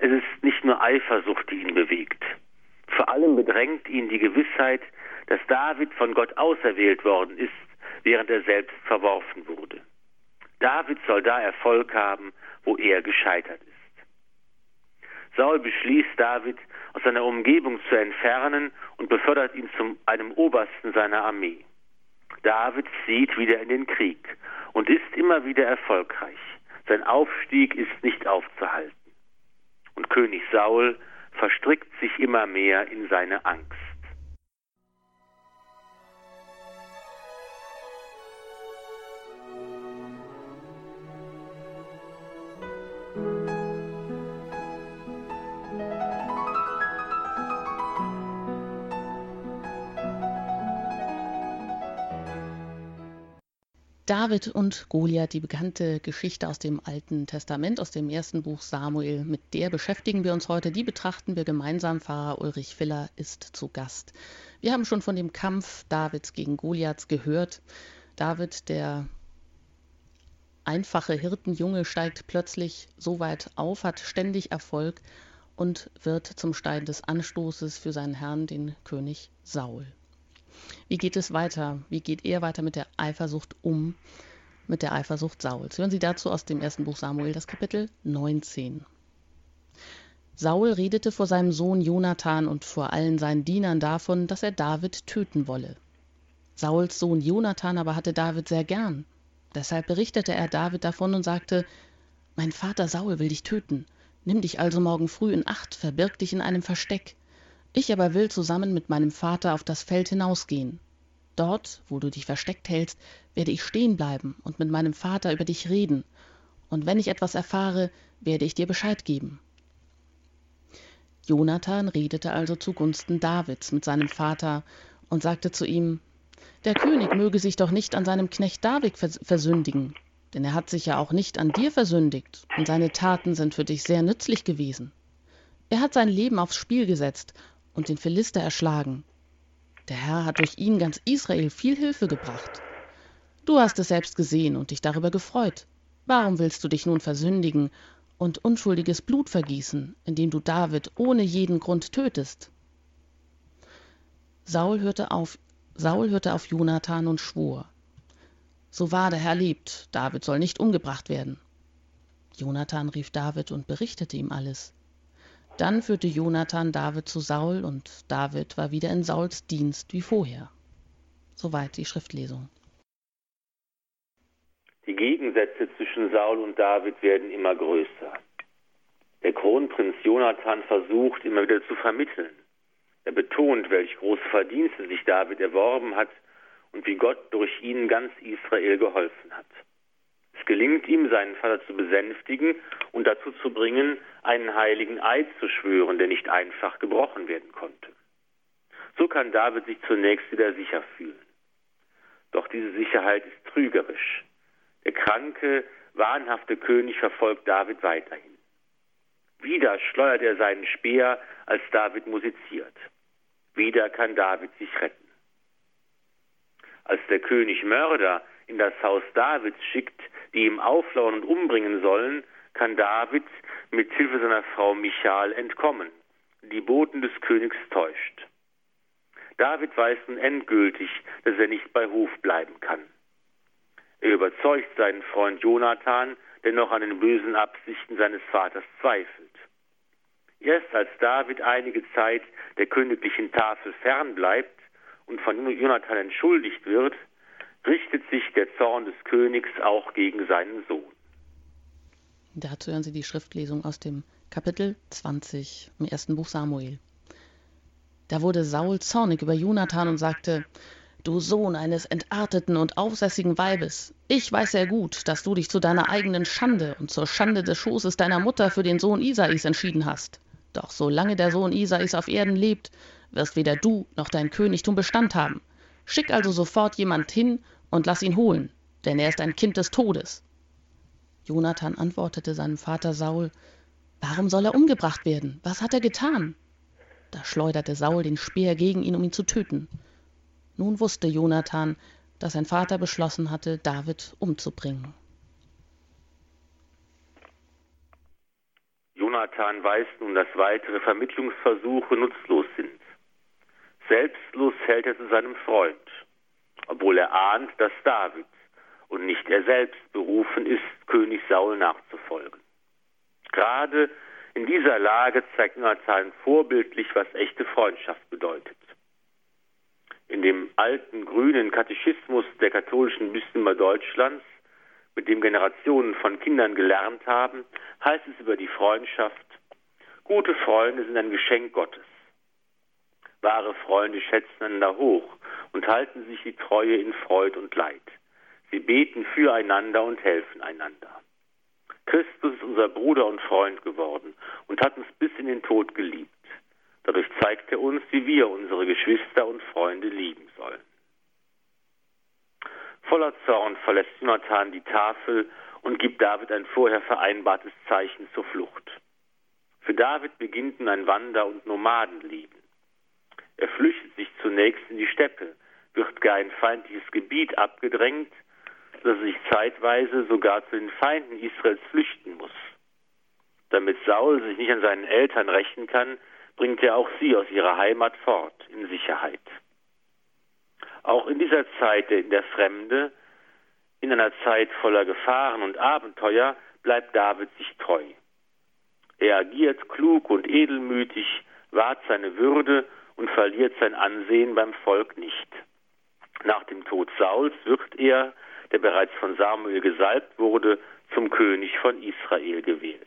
Es ist nicht nur Eifersucht, die ihn bewegt. Vor allem bedrängt ihn die Gewissheit, dass David von Gott auserwählt worden ist, während er selbst verworfen wurde. David soll da Erfolg haben, wo er gescheitert ist. Saul beschließt David aus seiner Umgebung zu entfernen und befördert ihn zu einem Obersten seiner Armee. David zieht wieder in den Krieg und ist immer wieder erfolgreich. Sein Aufstieg ist nicht aufzuhalten. Und König Saul verstrickt sich immer mehr in seine Angst. David und Goliath, die bekannte Geschichte aus dem Alten Testament, aus dem ersten Buch Samuel. Mit der beschäftigen wir uns heute. Die betrachten wir gemeinsam. Pfarrer Ulrich Filler ist zu Gast. Wir haben schon von dem Kampf Davids gegen Goliaths gehört. David, der einfache Hirtenjunge, steigt plötzlich so weit auf, hat ständig Erfolg und wird zum Stein des Anstoßes für seinen Herrn, den König Saul. Wie geht es weiter? Wie geht er weiter mit der Eifersucht um? Mit der Eifersucht Sauls. Hören Sie dazu aus dem ersten Buch Samuel, das Kapitel 19. Saul redete vor seinem Sohn Jonathan und vor allen seinen Dienern davon, dass er David töten wolle. Sauls Sohn Jonathan aber hatte David sehr gern. Deshalb berichtete er David davon und sagte, Mein Vater Saul will dich töten. Nimm dich also morgen früh in Acht, verbirg dich in einem Versteck. Ich aber will zusammen mit meinem Vater auf das Feld hinausgehen. Dort, wo du dich versteckt hältst, werde ich stehen bleiben und mit meinem Vater über dich reden, und wenn ich etwas erfahre, werde ich dir Bescheid geben. Jonathan redete also zugunsten Davids mit seinem Vater und sagte zu ihm, der König möge sich doch nicht an seinem Knecht David versündigen, denn er hat sich ja auch nicht an dir versündigt, und seine Taten sind für dich sehr nützlich gewesen. Er hat sein Leben aufs Spiel gesetzt und den Philister erschlagen. Der Herr hat durch ihn ganz Israel viel Hilfe gebracht. Du hast es selbst gesehen und dich darüber gefreut. Warum willst du dich nun versündigen und unschuldiges Blut vergießen, indem du David ohne jeden Grund tötest? Saul hörte auf, Saul hörte auf Jonathan und schwor. So wahr der Herr lebt, David soll nicht umgebracht werden. Jonathan rief David und berichtete ihm alles. Dann führte Jonathan David zu Saul und David war wieder in Sauls Dienst wie vorher. Soweit die Schriftlesung. Die Gegensätze zwischen Saul und David werden immer größer. Der Kronprinz Jonathan versucht immer wieder zu vermitteln. Er betont, welche große Verdienste sich David erworben hat und wie Gott durch ihn ganz Israel geholfen hat gelingt ihm, seinen Vater zu besänftigen und dazu zu bringen, einen heiligen Eid zu schwören, der nicht einfach gebrochen werden konnte. So kann David sich zunächst wieder sicher fühlen. Doch diese Sicherheit ist trügerisch. Der kranke, wahnhafte König verfolgt David weiterhin. Wieder schleudert er seinen Speer, als David musiziert. Wieder kann David sich retten. Als der König Mörder in das Haus Davids schickt, die ihm auflauern und umbringen sollen, kann David mit Hilfe seiner Frau Michal entkommen. Die Boten des Königs täuscht. David weiß nun endgültig, dass er nicht bei Hof bleiben kann. Er überzeugt seinen Freund Jonathan, der noch an den bösen Absichten seines Vaters zweifelt. Erst als David einige Zeit der königlichen Tafel fernbleibt und von Jonathan entschuldigt wird, richtet sich der Zorn des Königs auch gegen seinen Sohn. Dazu hören Sie die Schriftlesung aus dem Kapitel 20 im ersten Buch Samuel. Da wurde Saul zornig über Jonathan und sagte, Du Sohn eines entarteten und aufsässigen Weibes, ich weiß sehr gut, dass du dich zu deiner eigenen Schande und zur Schande des Schoßes deiner Mutter für den Sohn Isais entschieden hast. Doch solange der Sohn Isais auf Erden lebt, wirst weder du noch dein Königtum Bestand haben. Schick also sofort jemand hin und lass ihn holen, denn er ist ein Kind des Todes. Jonathan antwortete seinem Vater Saul, Warum soll er umgebracht werden? Was hat er getan? Da schleuderte Saul den Speer gegen ihn, um ihn zu töten. Nun wusste Jonathan, dass sein Vater beschlossen hatte, David umzubringen. Jonathan weiß nun, dass weitere Vermittlungsversuche nutzlos sind. Selbstlos hält er zu seinem Freund obwohl er ahnt, dass David, und nicht er selbst berufen ist, König Saul nachzufolgen. Gerade in dieser Lage zeigt Jonathan vorbildlich, was echte Freundschaft bedeutet. In dem alten grünen Katechismus der katholischen Bistümer Deutschlands, mit dem Generationen von Kindern gelernt haben, heißt es über die Freundschaft, gute Freunde sind ein Geschenk Gottes. Wahre Freunde schätzen einander hoch und halten sich die Treue in Freud und Leid. Sie beten füreinander und helfen einander. Christus ist unser Bruder und Freund geworden und hat uns bis in den Tod geliebt. Dadurch zeigt er uns, wie wir unsere Geschwister und Freunde lieben sollen. Voller Zorn verlässt Jonathan die Tafel und gibt David ein vorher vereinbartes Zeichen zur Flucht. Für David beginnt nun ein Wander- und Nomadenleben. Er flüchtet sich zunächst in die Steppe, wird gar in feindliches Gebiet abgedrängt dass er sich zeitweise sogar zu den Feinden Israels flüchten muss. Damit Saul sich nicht an seinen Eltern rächen kann, bringt er auch sie aus ihrer Heimat fort in Sicherheit. Auch in dieser Zeit in der Fremde, in einer Zeit voller Gefahren und Abenteuer, bleibt David sich treu. Er agiert klug und edelmütig, wahrt seine Würde und verliert sein Ansehen beim Volk nicht. Nach dem Tod Sauls wird er der bereits von Samuel gesalbt wurde, zum König von Israel gewählt.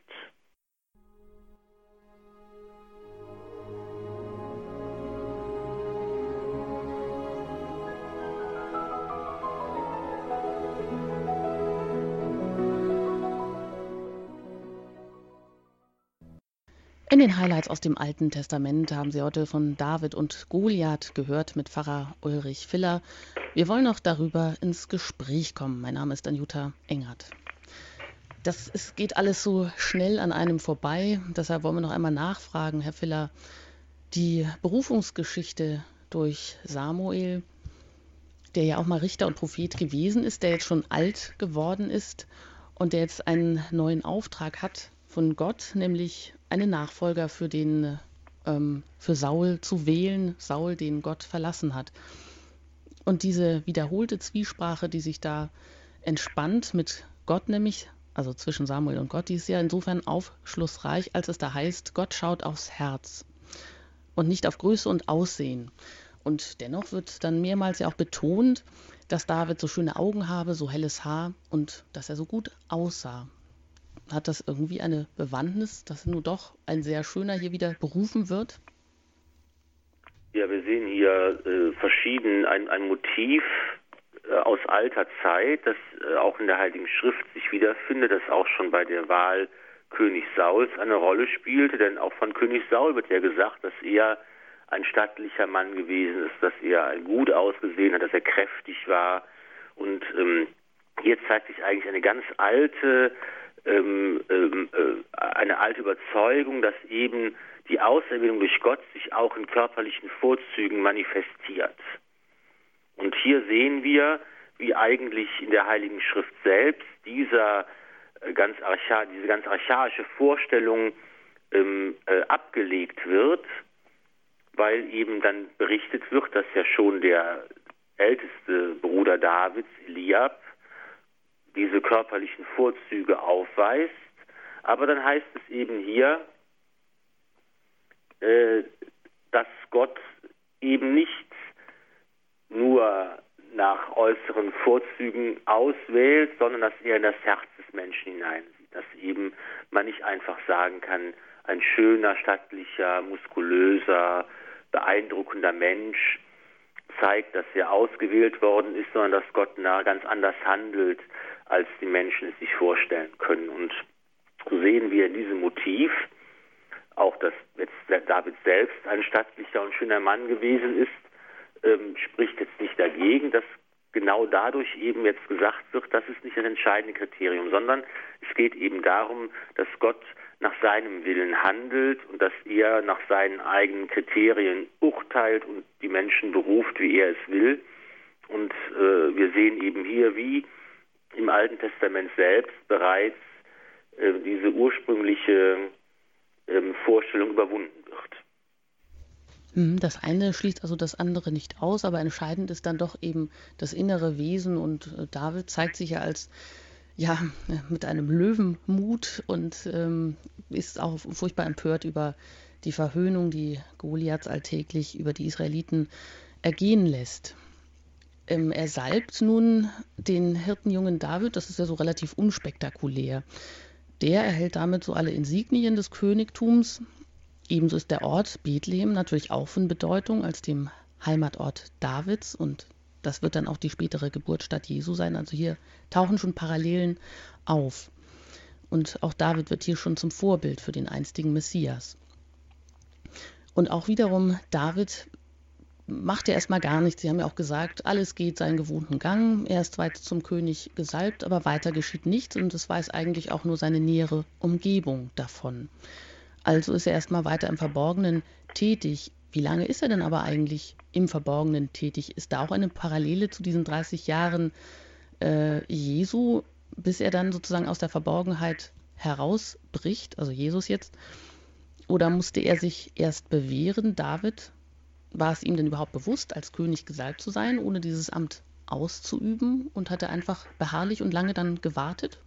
In den Highlights aus dem Alten Testament haben Sie heute von David und Goliath gehört mit Pfarrer Ulrich Filler. Wir wollen noch darüber ins Gespräch kommen. Mein Name ist Anjuta Engert. Das es geht alles so schnell an einem vorbei. Deshalb wollen wir noch einmal nachfragen, Herr Filler. Die Berufungsgeschichte durch Samuel, der ja auch mal Richter und Prophet gewesen ist, der jetzt schon alt geworden ist und der jetzt einen neuen Auftrag hat von Gott, nämlich einen Nachfolger für den ähm, für Saul zu wählen, Saul, den Gott verlassen hat. Und diese wiederholte Zwiesprache, die sich da entspannt mit Gott nämlich, also zwischen Samuel und Gott, die ist ja insofern aufschlussreich, als es da heißt, Gott schaut aufs Herz und nicht auf Größe und Aussehen. Und dennoch wird dann mehrmals ja auch betont, dass David so schöne Augen habe, so helles Haar und dass er so gut aussah hat das irgendwie eine Bewandtnis, dass nun doch ein sehr schöner hier wieder berufen wird? Ja, wir sehen hier äh, verschieden ein, ein Motiv äh, aus alter Zeit, das äh, auch in der Heiligen Schrift sich wiederfindet, das auch schon bei der Wahl König Sauls eine Rolle spielte, denn auch von König Saul wird ja gesagt, dass er ein stattlicher Mann gewesen ist, dass er gut ausgesehen hat, dass er kräftig war und ähm, hier zeigt sich eigentlich eine ganz alte ähm, ähm, äh, eine alte Überzeugung, dass eben die Auserwählung durch Gott sich auch in körperlichen Vorzügen manifestiert. Und hier sehen wir, wie eigentlich in der Heiligen Schrift selbst dieser äh, ganz diese ganz archaische Vorstellung ähm, äh, abgelegt wird, weil eben dann berichtet wird, dass ja schon der älteste Bruder Davids, Eliab, diese körperlichen Vorzüge aufweist. Aber dann heißt es eben hier, äh, dass Gott eben nicht nur nach äußeren Vorzügen auswählt, sondern dass er in das Herz des Menschen hineinsieht. Dass eben man nicht einfach sagen kann, ein schöner, stattlicher, muskulöser, beeindruckender Mensch zeigt, dass er ausgewählt worden ist, sondern dass Gott ganz anders handelt, als die Menschen es sich vorstellen können. Und so sehen wir in diesem Motiv auch, dass jetzt David selbst ein stattlicher und schöner Mann gewesen ist, ähm, spricht jetzt nicht dagegen, dass genau dadurch eben jetzt gesagt wird, das ist nicht das entscheidende Kriterium, sondern es geht eben darum, dass Gott nach seinem Willen handelt und dass er nach seinen eigenen Kriterien urteilt und die Menschen beruft, wie er es will. Und äh, wir sehen eben hier, wie im Alten Testament selbst bereits äh, diese ursprüngliche ähm, Vorstellung überwunden wird. Hm, das eine schließt also das andere nicht aus, aber entscheidend ist dann doch eben das innere Wesen und äh, David zeigt sich ja als ja mit einem Löwenmut und ähm, ist auch furchtbar empört über die Verhöhnung, die Goliaths alltäglich über die Israeliten ergehen lässt. Ähm, er salbt nun den Hirtenjungen David, das ist ja so relativ unspektakulär. Der erhält damit so alle Insignien des Königtums. Ebenso ist der Ort Bethlehem natürlich auch von Bedeutung als dem Heimatort Davids und das wird dann auch die spätere Geburtsstadt Jesu sein. Also hier tauchen schon Parallelen auf. Und auch David wird hier schon zum Vorbild für den einstigen Messias. Und auch wiederum David macht ja erstmal gar nichts. Sie haben ja auch gesagt, alles geht seinen gewohnten Gang. Er ist weit zum König gesalbt, aber weiter geschieht nichts und es weiß eigentlich auch nur seine nähere Umgebung davon. Also ist er erstmal weiter im Verborgenen tätig. Wie lange ist er denn aber eigentlich im Verborgenen tätig? Ist da auch eine Parallele zu diesen 30 Jahren äh, Jesu, bis er dann sozusagen aus der Verborgenheit herausbricht, also Jesus jetzt? Oder musste er sich erst bewähren, David, war es ihm denn überhaupt bewusst, als König gesalbt zu sein, ohne dieses Amt auszuüben? Und hat er einfach beharrlich und lange dann gewartet?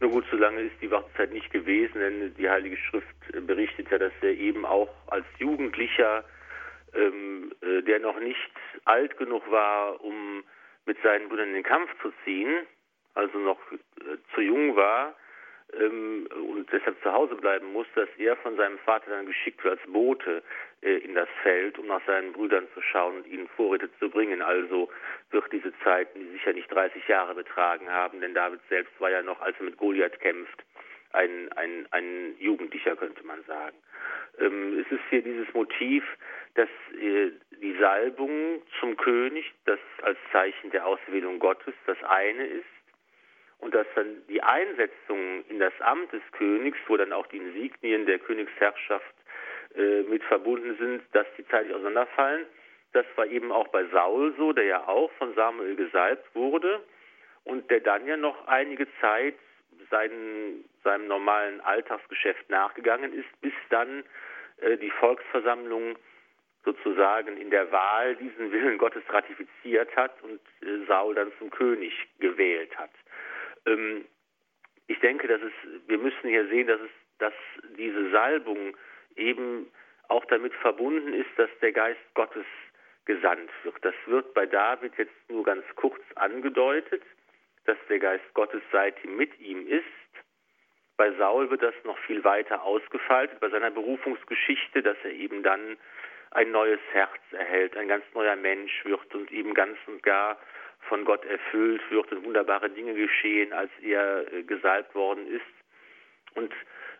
Na gut, so lange ist die Wartezeit nicht gewesen, denn die Heilige Schrift berichtet ja, dass er eben auch als Jugendlicher, ähm, äh, der noch nicht alt genug war, um mit seinen Brüdern in den Kampf zu ziehen, also noch äh, zu jung war, ähm, und deshalb zu Hause bleiben muss, dass er von seinem Vater dann geschickt wird als Bote äh, in das Feld, um nach seinen Brüdern zu schauen und ihnen Vorräte zu bringen. Also wird diese Zeit sicher nicht 30 Jahre betragen haben, denn David selbst war ja noch, als er mit Goliath kämpft, ein, ein, ein Jugendlicher, könnte man sagen. Ähm, es ist hier dieses Motiv, dass äh, die Salbung zum König, das als Zeichen der Auswählung Gottes das eine ist, und dass dann die Einsetzung in das Amt des Königs, wo dann auch die Insignien der Königsherrschaft äh, mit verbunden sind, dass die zeitlich auseinanderfallen. Das war eben auch bei Saul so, der ja auch von Samuel gesalbt wurde und der dann ja noch einige Zeit seinen, seinem normalen Alltagsgeschäft nachgegangen ist, bis dann äh, die Volksversammlung sozusagen in der Wahl diesen Willen Gottes ratifiziert hat und äh, Saul dann zum König gewählt hat. Ähm, ich denke, dass es, wir müssen hier sehen, dass es, dass diese Salbung eben auch damit verbunden ist, dass der Geist Gottes gesandt wird. Das wird bei David jetzt nur ganz kurz angedeutet, dass der Geist Gottes seitdem mit ihm ist. Bei Saul wird das noch viel weiter ausgefaltet, bei seiner Berufungsgeschichte, dass er eben dann ein neues Herz erhält, ein ganz neuer Mensch wird und eben ganz und gar von Gott erfüllt wird und wunderbare Dinge geschehen, als er äh, gesalbt worden ist. Und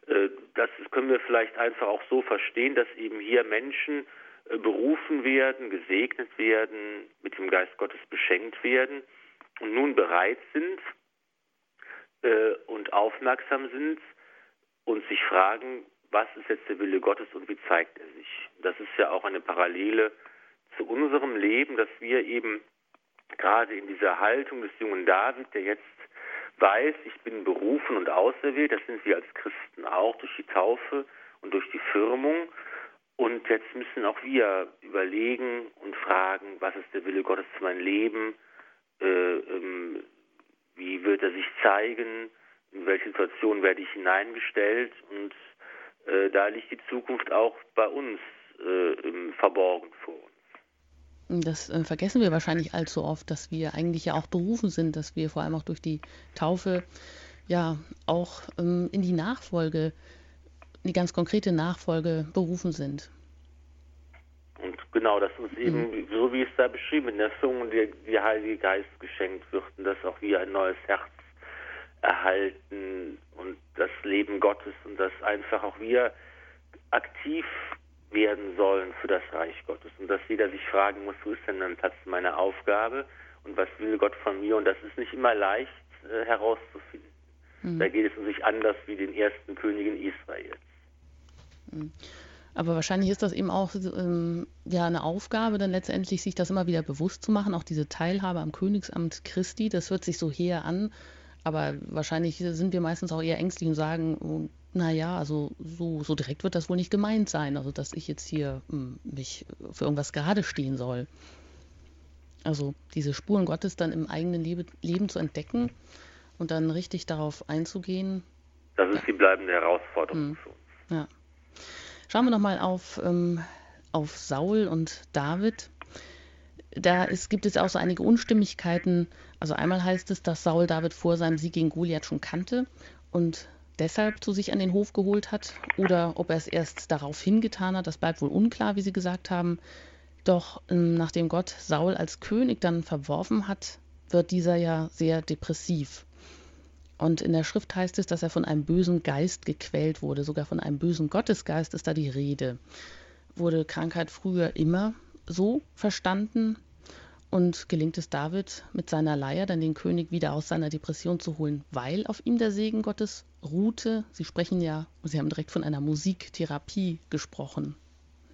äh, das können wir vielleicht einfach auch so verstehen, dass eben hier Menschen äh, berufen werden, gesegnet werden, mit dem Geist Gottes beschenkt werden und nun bereit sind äh, und aufmerksam sind und sich fragen, was ist jetzt der Wille Gottes und wie zeigt er sich? Das ist ja auch eine Parallele zu unserem Leben, dass wir eben gerade in dieser Haltung des jungen David, der jetzt weiß, ich bin berufen und auserwählt, das sind wir als Christen auch durch die Taufe und durch die Firmung. Und jetzt müssen auch wir überlegen und fragen, was ist der Wille Gottes für mein Leben? Äh, ähm, wie wird er sich zeigen? In welche Situation werde ich hineingestellt? Und äh, da liegt die Zukunft auch bei uns äh, verborgen vor uns. Das äh, vergessen wir wahrscheinlich allzu oft, dass wir eigentlich ja auch berufen sind, dass wir vor allem auch durch die Taufe ja auch ähm, in die Nachfolge, die ganz konkrete Nachfolge berufen sind. Und genau, dass uns eben, mhm. so wie es da beschrieben in der der, der Heilige Geist geschenkt wird und dass auch wir ein neues Herz erhalten und das Leben Gottes und dass einfach auch wir aktiv werden sollen für das Reich Gottes. Und dass jeder sich fragen muss, wo ist denn dann Platz meine Aufgabe und was will Gott von mir? Und das ist nicht immer leicht äh, herauszufinden. Mhm. Da geht es um sich anders wie den ersten Königen Israels. Mhm. Aber wahrscheinlich ist das eben auch ähm, ja eine Aufgabe, dann letztendlich sich das immer wieder bewusst zu machen, auch diese Teilhabe am Königsamt Christi. Das hört sich so her an, Aber wahrscheinlich sind wir meistens auch eher ängstlich und sagen, naja, also so, so direkt wird das wohl nicht gemeint sein, also dass ich jetzt hier hm, mich für irgendwas gerade stehen soll. Also diese Spuren Gottes dann im eigenen Lebe, Leben zu entdecken und dann richtig darauf einzugehen. Das ist die bleibende Herausforderung mhm. für uns. Ja. Schauen wir nochmal auf, ähm, auf Saul und David. Da ist, gibt es auch so einige Unstimmigkeiten. Also einmal heißt es, dass Saul David vor seinem Sieg gegen Goliath schon kannte und deshalb zu sich an den Hof geholt hat oder ob er es erst darauf hingetan hat, das bleibt wohl unklar, wie Sie gesagt haben. Doch ähm, nachdem Gott Saul als König dann verworfen hat, wird dieser ja sehr depressiv. Und in der Schrift heißt es, dass er von einem bösen Geist gequält wurde. Sogar von einem bösen Gottesgeist ist da die Rede. Wurde Krankheit früher immer so verstanden? Und gelingt es David mit seiner Leier dann den König wieder aus seiner Depression zu holen, weil auf ihm der Segen Gottes ruhte? Sie sprechen ja, Sie haben direkt von einer Musiktherapie gesprochen,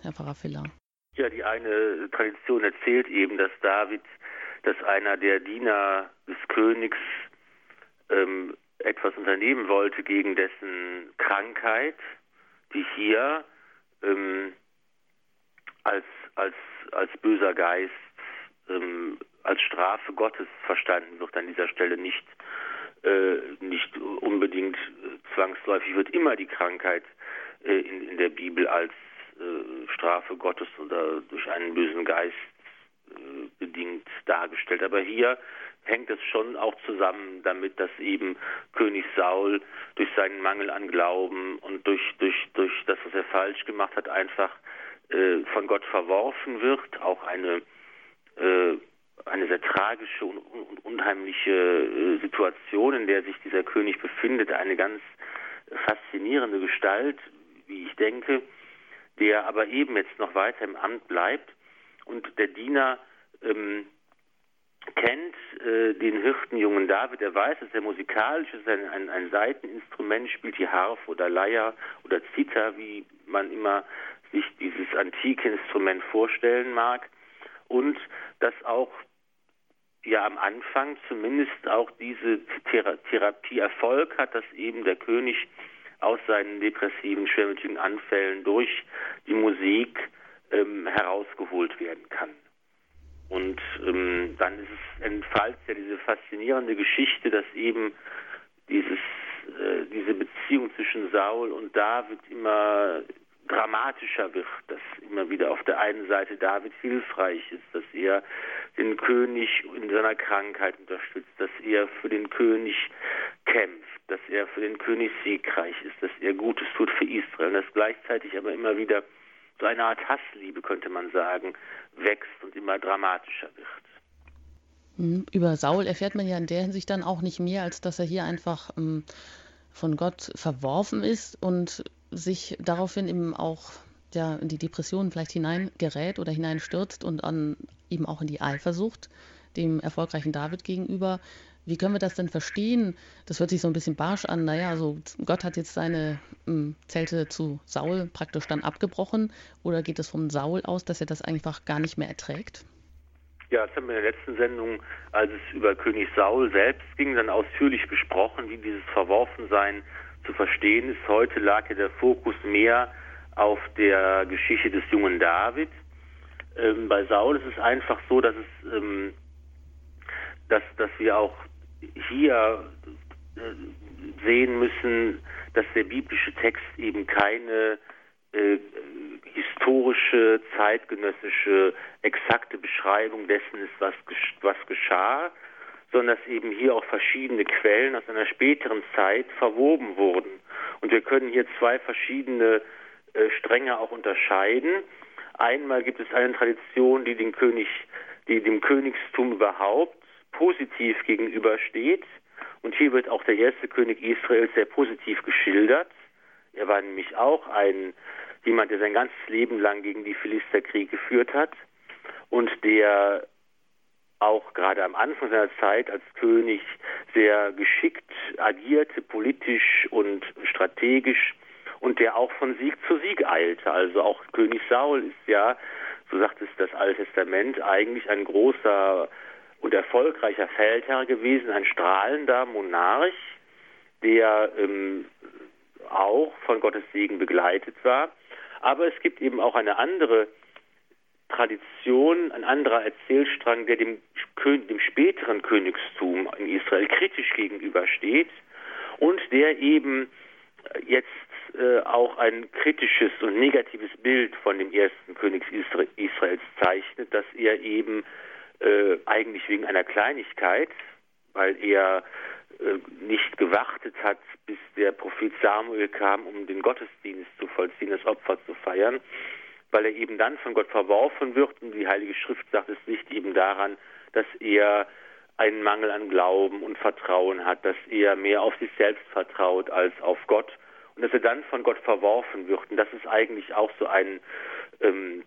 Herr Pfarrer Filler. Ja, die eine Tradition erzählt eben, dass David, dass einer der Diener des Königs ähm, etwas unternehmen wollte gegen dessen Krankheit, die hier ähm, als, als, als böser Geist, ähm, als Strafe Gottes verstanden wird an dieser Stelle nicht, äh, nicht unbedingt zwangsläufig, wird immer die Krankheit äh, in, in der Bibel als äh, Strafe Gottes oder durch einen bösen Geist äh, bedingt dargestellt. Aber hier hängt es schon auch zusammen damit, dass eben König Saul durch seinen Mangel an Glauben und durch, durch, durch das, was er falsch gemacht hat, einfach äh, von Gott verworfen wird. Auch eine, äh, eine sehr tragische und, und unheimliche äh, Situation, in der sich dieser König befindet. Eine ganz faszinierende Gestalt, wie ich denke, der aber eben jetzt noch weiter im Amt bleibt und der Diener ähm, kennt äh, den Hirtenjungen David, er weiß, dass er musikalisch ist, ein, ein, ein Seiteninstrument, spielt die Harfe oder Leier oder Zither, wie man immer sich dieses antike Instrument vorstellen mag. Und dass auch ja am Anfang zumindest auch diese Thera Therapie Erfolg hat, dass eben der König aus seinen depressiven, schwermütigen Anfällen durch die Musik ähm, herausgeholt werden kann. Und ähm, dann es entfaltet ja diese faszinierende Geschichte, dass eben dieses, äh, diese Beziehung zwischen Saul und David immer dramatischer wird, dass immer wieder auf der einen Seite David hilfreich ist, dass er den König in seiner Krankheit unterstützt, dass er für den König kämpft, dass er für den König siegreich ist, dass er Gutes tut für Israel, dass gleichzeitig aber immer wieder so eine Art Hassliebe, könnte man sagen, wächst und immer dramatischer wird. Hm, über Saul erfährt man ja in der Hinsicht dann auch nicht mehr, als dass er hier einfach ähm, von Gott verworfen ist und sich daraufhin eben auch ja, in die Depression vielleicht hineingerät oder hineinstürzt und an, eben auch in die Eifersucht dem erfolgreichen David gegenüber. Wie können wir das denn verstehen? Das hört sich so ein bisschen barsch an. Naja, also Gott hat jetzt seine ähm, Zelte zu Saul praktisch dann abgebrochen. Oder geht es vom Saul aus, dass er das einfach gar nicht mehr erträgt? Ja, das haben wir in der letzten Sendung, als es über König Saul selbst ging, dann ausführlich besprochen, wie dieses Verworfensein zu verstehen ist. Heute lag ja der Fokus mehr auf der Geschichte des jungen David. Ähm, bei Saul ist es einfach so, dass es ähm, dass, dass wir auch hier äh, sehen müssen, dass der biblische Text eben keine äh, historische, zeitgenössische, exakte Beschreibung dessen ist, was, was geschah, sondern dass eben hier auch verschiedene Quellen aus einer späteren Zeit verwoben wurden. Und wir können hier zwei verschiedene äh, Stränge auch unterscheiden. Einmal gibt es eine Tradition, die den König, die dem Königstum überhaupt positiv gegenübersteht. Und hier wird auch der erste König Israels sehr positiv geschildert. Er war nämlich auch ein jemand, der sein ganzes Leben lang gegen die Philister Krieg geführt hat und der auch gerade am Anfang seiner Zeit als König sehr geschickt agierte, politisch und strategisch und der auch von Sieg zu Sieg eilte. Also auch König Saul ist ja, so sagt es das Alte Testament, eigentlich ein großer und erfolgreicher Feldherr gewesen, ein strahlender Monarch, der ähm, auch von Gottes Segen begleitet war. Aber es gibt eben auch eine andere Tradition, ein anderer Erzählstrang, der dem, dem späteren Königstum in Israel kritisch gegenübersteht und der eben jetzt äh, auch ein kritisches und negatives Bild von dem ersten König Israels zeichnet, dass er eben äh, eigentlich wegen einer Kleinigkeit, weil er äh, nicht gewartet hat, bis der Prophet Samuel kam, um den Gottesdienst zu vollziehen, das Opfer zu feiern, weil er eben dann von Gott verworfen wird. Und die Heilige Schrift sagt, es liegt eben daran, dass er einen Mangel an Glauben und Vertrauen hat, dass er mehr auf sich selbst vertraut als auf Gott. Und dass er dann von Gott verworfen wird. Und das ist eigentlich auch so ein ähm,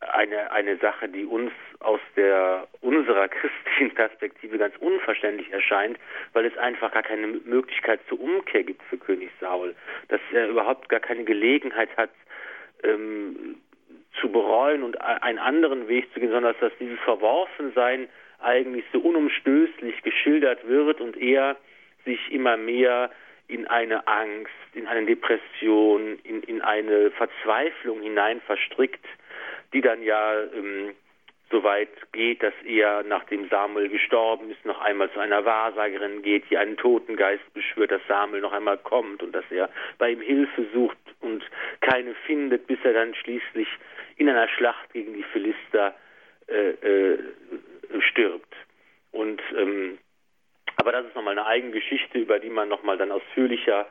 eine, eine Sache, die uns aus der unserer [laughs] christlichen Perspektive ganz unverständlich erscheint, weil es einfach gar keine Möglichkeit zur Umkehr gibt für König Saul, dass er überhaupt gar keine Gelegenheit hat, ähm, zu bereuen und einen anderen Weg zu gehen, sondern dass dieses Verworfensein eigentlich so unumstößlich geschildert wird und er sich immer mehr in eine Angst, in eine Depression, in, in eine Verzweiflung hinein verstrickt, die dann ja ähm, so weit geht, dass er, nachdem Samuel gestorben ist, noch einmal zu einer Wahrsagerin geht, die einen Totengeist beschwört, dass Samuel noch einmal kommt und dass er bei ihm Hilfe sucht und keine findet, bis er dann schließlich in einer Schlacht gegen die Philister äh, äh, stirbt. Und ähm, aber das ist nochmal eine eigene Geschichte, über die man nochmal dann ausführlicher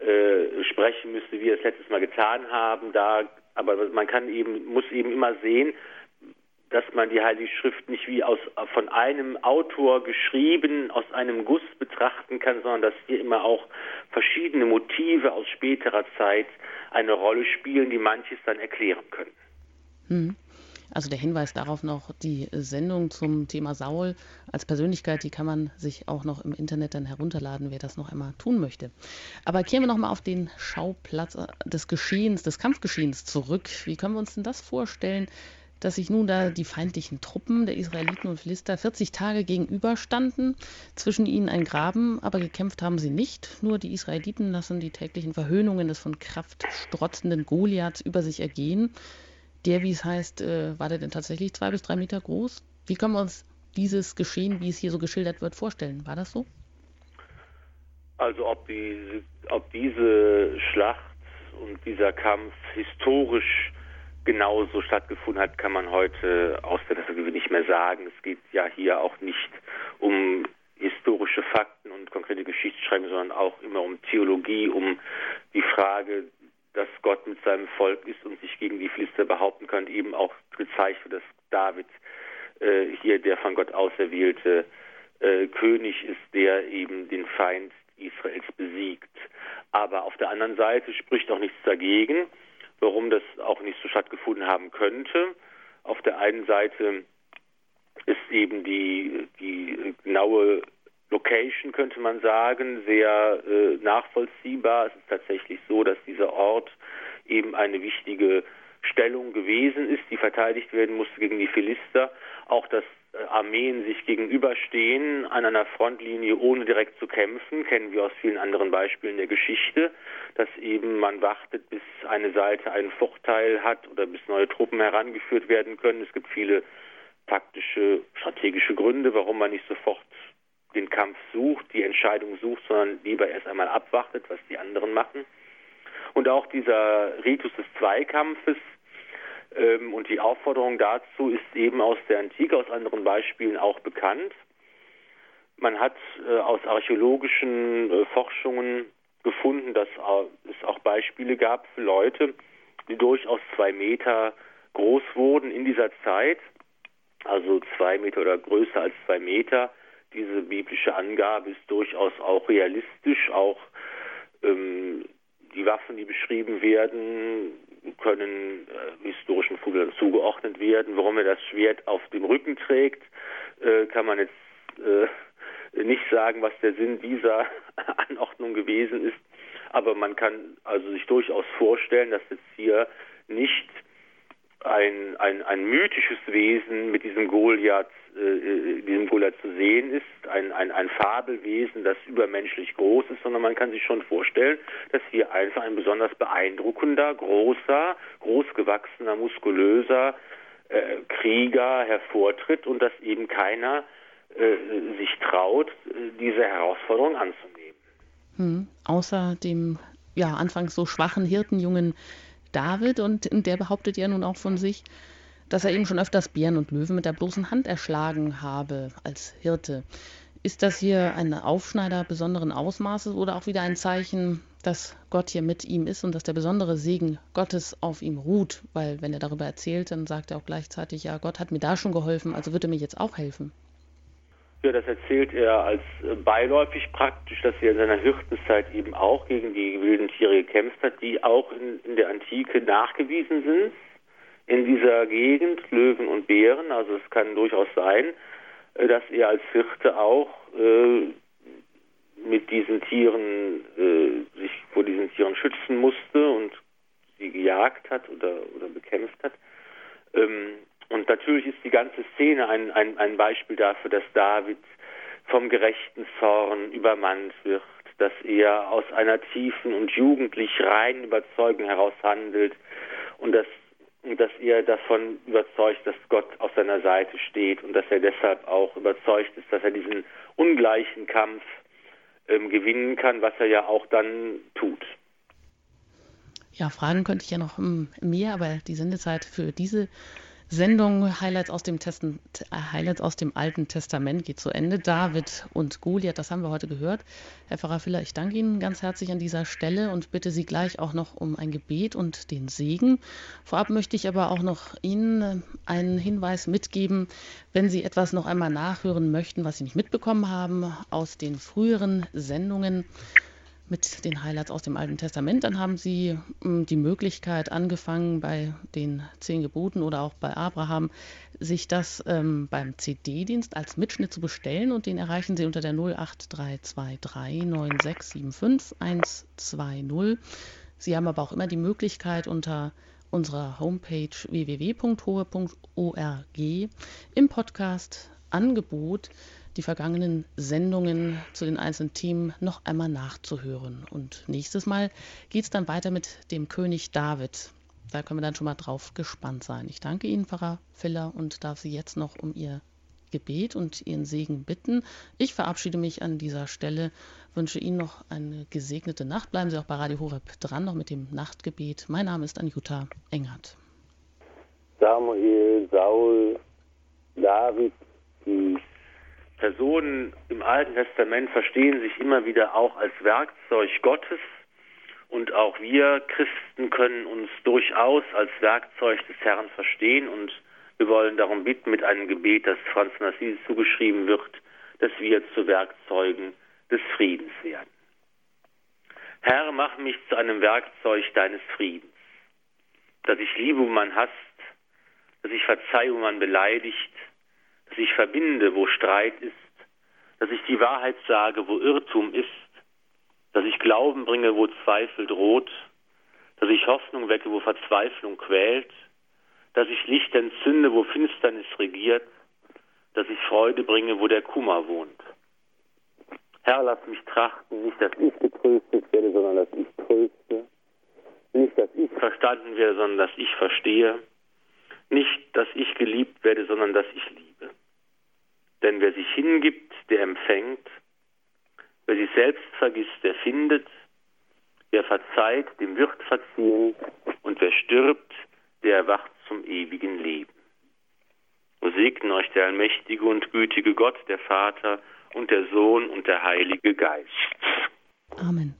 äh, sprechen müsste, wie wir es letztes Mal getan haben. Da, aber man kann eben, muss eben immer sehen, dass man die Heilige Schrift nicht wie aus, von einem Autor geschrieben, aus einem Guss betrachten kann, sondern dass hier immer auch verschiedene Motive aus späterer Zeit eine Rolle spielen, die manches dann erklären können. Hm. Also der Hinweis darauf noch, die Sendung zum Thema Saul als Persönlichkeit, die kann man sich auch noch im Internet dann herunterladen, wer das noch einmal tun möchte. Aber kehren wir nochmal auf den Schauplatz des Geschehens, des Kampfgeschehens zurück. Wie können wir uns denn das vorstellen, dass sich nun da die feindlichen Truppen der Israeliten und Philister 40 Tage gegenüberstanden, zwischen ihnen ein Graben, aber gekämpft haben sie nicht. Nur die Israeliten lassen die täglichen Verhöhnungen des von Kraft strotzenden Goliaths über sich ergehen. Der, wie es heißt, äh, war der denn tatsächlich zwei bis drei Meter groß? Wie können wir uns dieses Geschehen, wie es hier so geschildert wird, vorstellen? War das so? Also ob, die, ob diese Schlacht und dieser Kampf historisch genauso stattgefunden hat, kann man heute aus der Perspektive nicht mehr sagen. Es geht ja hier auch nicht um historische Fakten und konkrete Geschichtsschreiben, sondern auch immer um Theologie, um die Frage, dass Gott mit seinem Volk ist und sich gegen die Philister behaupten kann, eben auch gezeigt wird, dass David äh, hier der von Gott auserwählte äh, König ist, der eben den Feind Israels besiegt. Aber auf der anderen Seite spricht auch nichts dagegen, warum das auch nicht so stattgefunden haben könnte. Auf der einen Seite ist eben die, die genaue Location, könnte man sagen, sehr äh, nachvollziehbar. Es ist tatsächlich so, dass dieser Ort eben eine wichtige Stellung gewesen ist, die verteidigt werden musste gegen die Philister. Auch dass äh, Armeen sich gegenüberstehen an einer Frontlinie, ohne direkt zu kämpfen, kennen wir aus vielen anderen Beispielen der Geschichte, dass eben man wartet, bis eine Seite einen Vorteil hat oder bis neue Truppen herangeführt werden können. Es gibt viele taktische, strategische Gründe, warum man nicht sofort den Kampf sucht, die Entscheidung sucht, sondern lieber erst einmal abwartet, was die anderen machen. Und auch dieser Ritus des Zweikampfes ähm, und die Aufforderung dazu ist eben aus der Antike, aus anderen Beispielen auch bekannt. Man hat äh, aus archäologischen äh, Forschungen gefunden, dass äh, es auch Beispiele gab für Leute, die durchaus zwei Meter groß wurden in dieser Zeit, also zwei Meter oder größer als zwei Meter, diese biblische Angabe ist durchaus auch realistisch. Auch ähm, die Waffen, die beschrieben werden, können äh, historischen Figuren zugeordnet werden. Warum er das Schwert auf dem Rücken trägt, äh, kann man jetzt äh, nicht sagen, was der Sinn dieser [laughs] Anordnung gewesen ist. Aber man kann also sich durchaus vorstellen, dass jetzt hier nicht ein, ein, ein mythisches Wesen mit diesem Goliath, äh, diesem Goliath zu sehen ist, ein, ein, ein Fabelwesen, das übermenschlich groß ist, sondern man kann sich schon vorstellen, dass hier einfach ein besonders beeindruckender, großer, großgewachsener, muskulöser äh, Krieger hervortritt und dass eben keiner äh, sich traut, äh, diese Herausforderung anzunehmen. Hm. Außer dem ja anfangs so schwachen Hirtenjungen David und der behauptet ja nun auch von sich, dass er eben schon öfters Bären und Löwen mit der bloßen Hand erschlagen habe als Hirte. Ist das hier ein Aufschneider besonderen Ausmaßes oder auch wieder ein Zeichen, dass Gott hier mit ihm ist und dass der besondere Segen Gottes auf ihm ruht? Weil wenn er darüber erzählt, dann sagt er auch gleichzeitig, ja, Gott hat mir da schon geholfen, also wird er mir jetzt auch helfen. Ja, das erzählt er als äh, beiläufig praktisch, dass er in seiner Hirtenzeit eben auch gegen die wilden Tiere gekämpft hat, die auch in, in der Antike nachgewiesen sind in dieser Gegend, Löwen und Bären. Also es kann durchaus sein, äh, dass er als Hirte auch äh, mit diesen Tieren äh, sich vor diesen Tieren schützen musste und sie gejagt hat oder, oder bekämpft hat. Ähm, und natürlich ist die ganze Szene ein, ein, ein Beispiel dafür, dass David vom gerechten Zorn übermannt wird, dass er aus einer tiefen und jugendlich reinen Überzeugung heraus handelt und dass, und dass er davon überzeugt, dass Gott auf seiner Seite steht und dass er deshalb auch überzeugt ist, dass er diesen ungleichen Kampf ähm, gewinnen kann, was er ja auch dann tut. Ja, Fragen könnte ich ja noch mehr, aber die Sendezeit für diese Sendung Highlights aus dem, Testen, Highlights aus dem Alten Testament geht zu Ende. David und Goliath, das haben wir heute gehört. Herr Pfarrer Filler, ich danke Ihnen ganz herzlich an dieser Stelle und bitte Sie gleich auch noch um ein Gebet und den Segen. Vorab möchte ich aber auch noch Ihnen äh, einen Hinweis mitgeben, wenn Sie etwas noch einmal nachhören möchten, was Sie nicht mitbekommen haben aus den früheren Sendungen mit den Highlights aus dem Alten Testament. Dann haben Sie hm, die Möglichkeit, angefangen bei den zehn Geboten oder auch bei Abraham, sich das ähm, beim CD-Dienst als Mitschnitt zu bestellen und den erreichen Sie unter der 08323 9675 120. Sie haben aber auch immer die Möglichkeit unter unserer Homepage www.hohe.org im Podcast Angebot die vergangenen Sendungen zu den einzelnen Themen noch einmal nachzuhören. Und nächstes Mal geht es dann weiter mit dem König David. Da können wir dann schon mal drauf gespannt sein. Ich danke Ihnen, Pfarrer Filler, und darf Sie jetzt noch um Ihr Gebet und Ihren Segen bitten. Ich verabschiede mich an dieser Stelle, wünsche Ihnen noch eine gesegnete Nacht. Bleiben Sie auch bei Radio Horeb dran, noch mit dem Nachtgebet. Mein Name ist Anjuta Engert. Samuel, Saul, David, die Personen im Alten Testament verstehen sich immer wieder auch als Werkzeug Gottes und auch wir Christen können uns durchaus als Werkzeug des Herrn verstehen und wir wollen darum bitten mit einem Gebet, das Franz von Assisi zugeschrieben wird, dass wir zu Werkzeugen des Friedens werden. Herr, mach mich zu einem Werkzeug deines Friedens, dass ich liebe, wo man hasst, dass ich verzeihe, wo man beleidigt, dass ich verbinde, wo Streit ist, dass ich die Wahrheit sage, wo Irrtum ist, dass ich Glauben bringe, wo Zweifel droht, dass ich Hoffnung wecke, wo Verzweiflung quält, dass ich Licht entzünde, wo Finsternis regiert, dass ich Freude bringe, wo der Kummer wohnt. Herr, lass mich trachten, nicht, dass ich getröstet werde, sondern dass ich tröste. Nicht, dass ich verstanden werde, sondern dass ich verstehe. Nicht, dass ich geliebt werde, sondern dass ich liebe. Denn wer sich hingibt, der empfängt. Wer sich selbst vergisst, der findet. Wer verzeiht, dem wird verziehen. Und wer stirbt, der erwacht zum ewigen Leben. So segne euch der allmächtige und gütige Gott, der Vater und der Sohn und der Heilige Geist. Amen.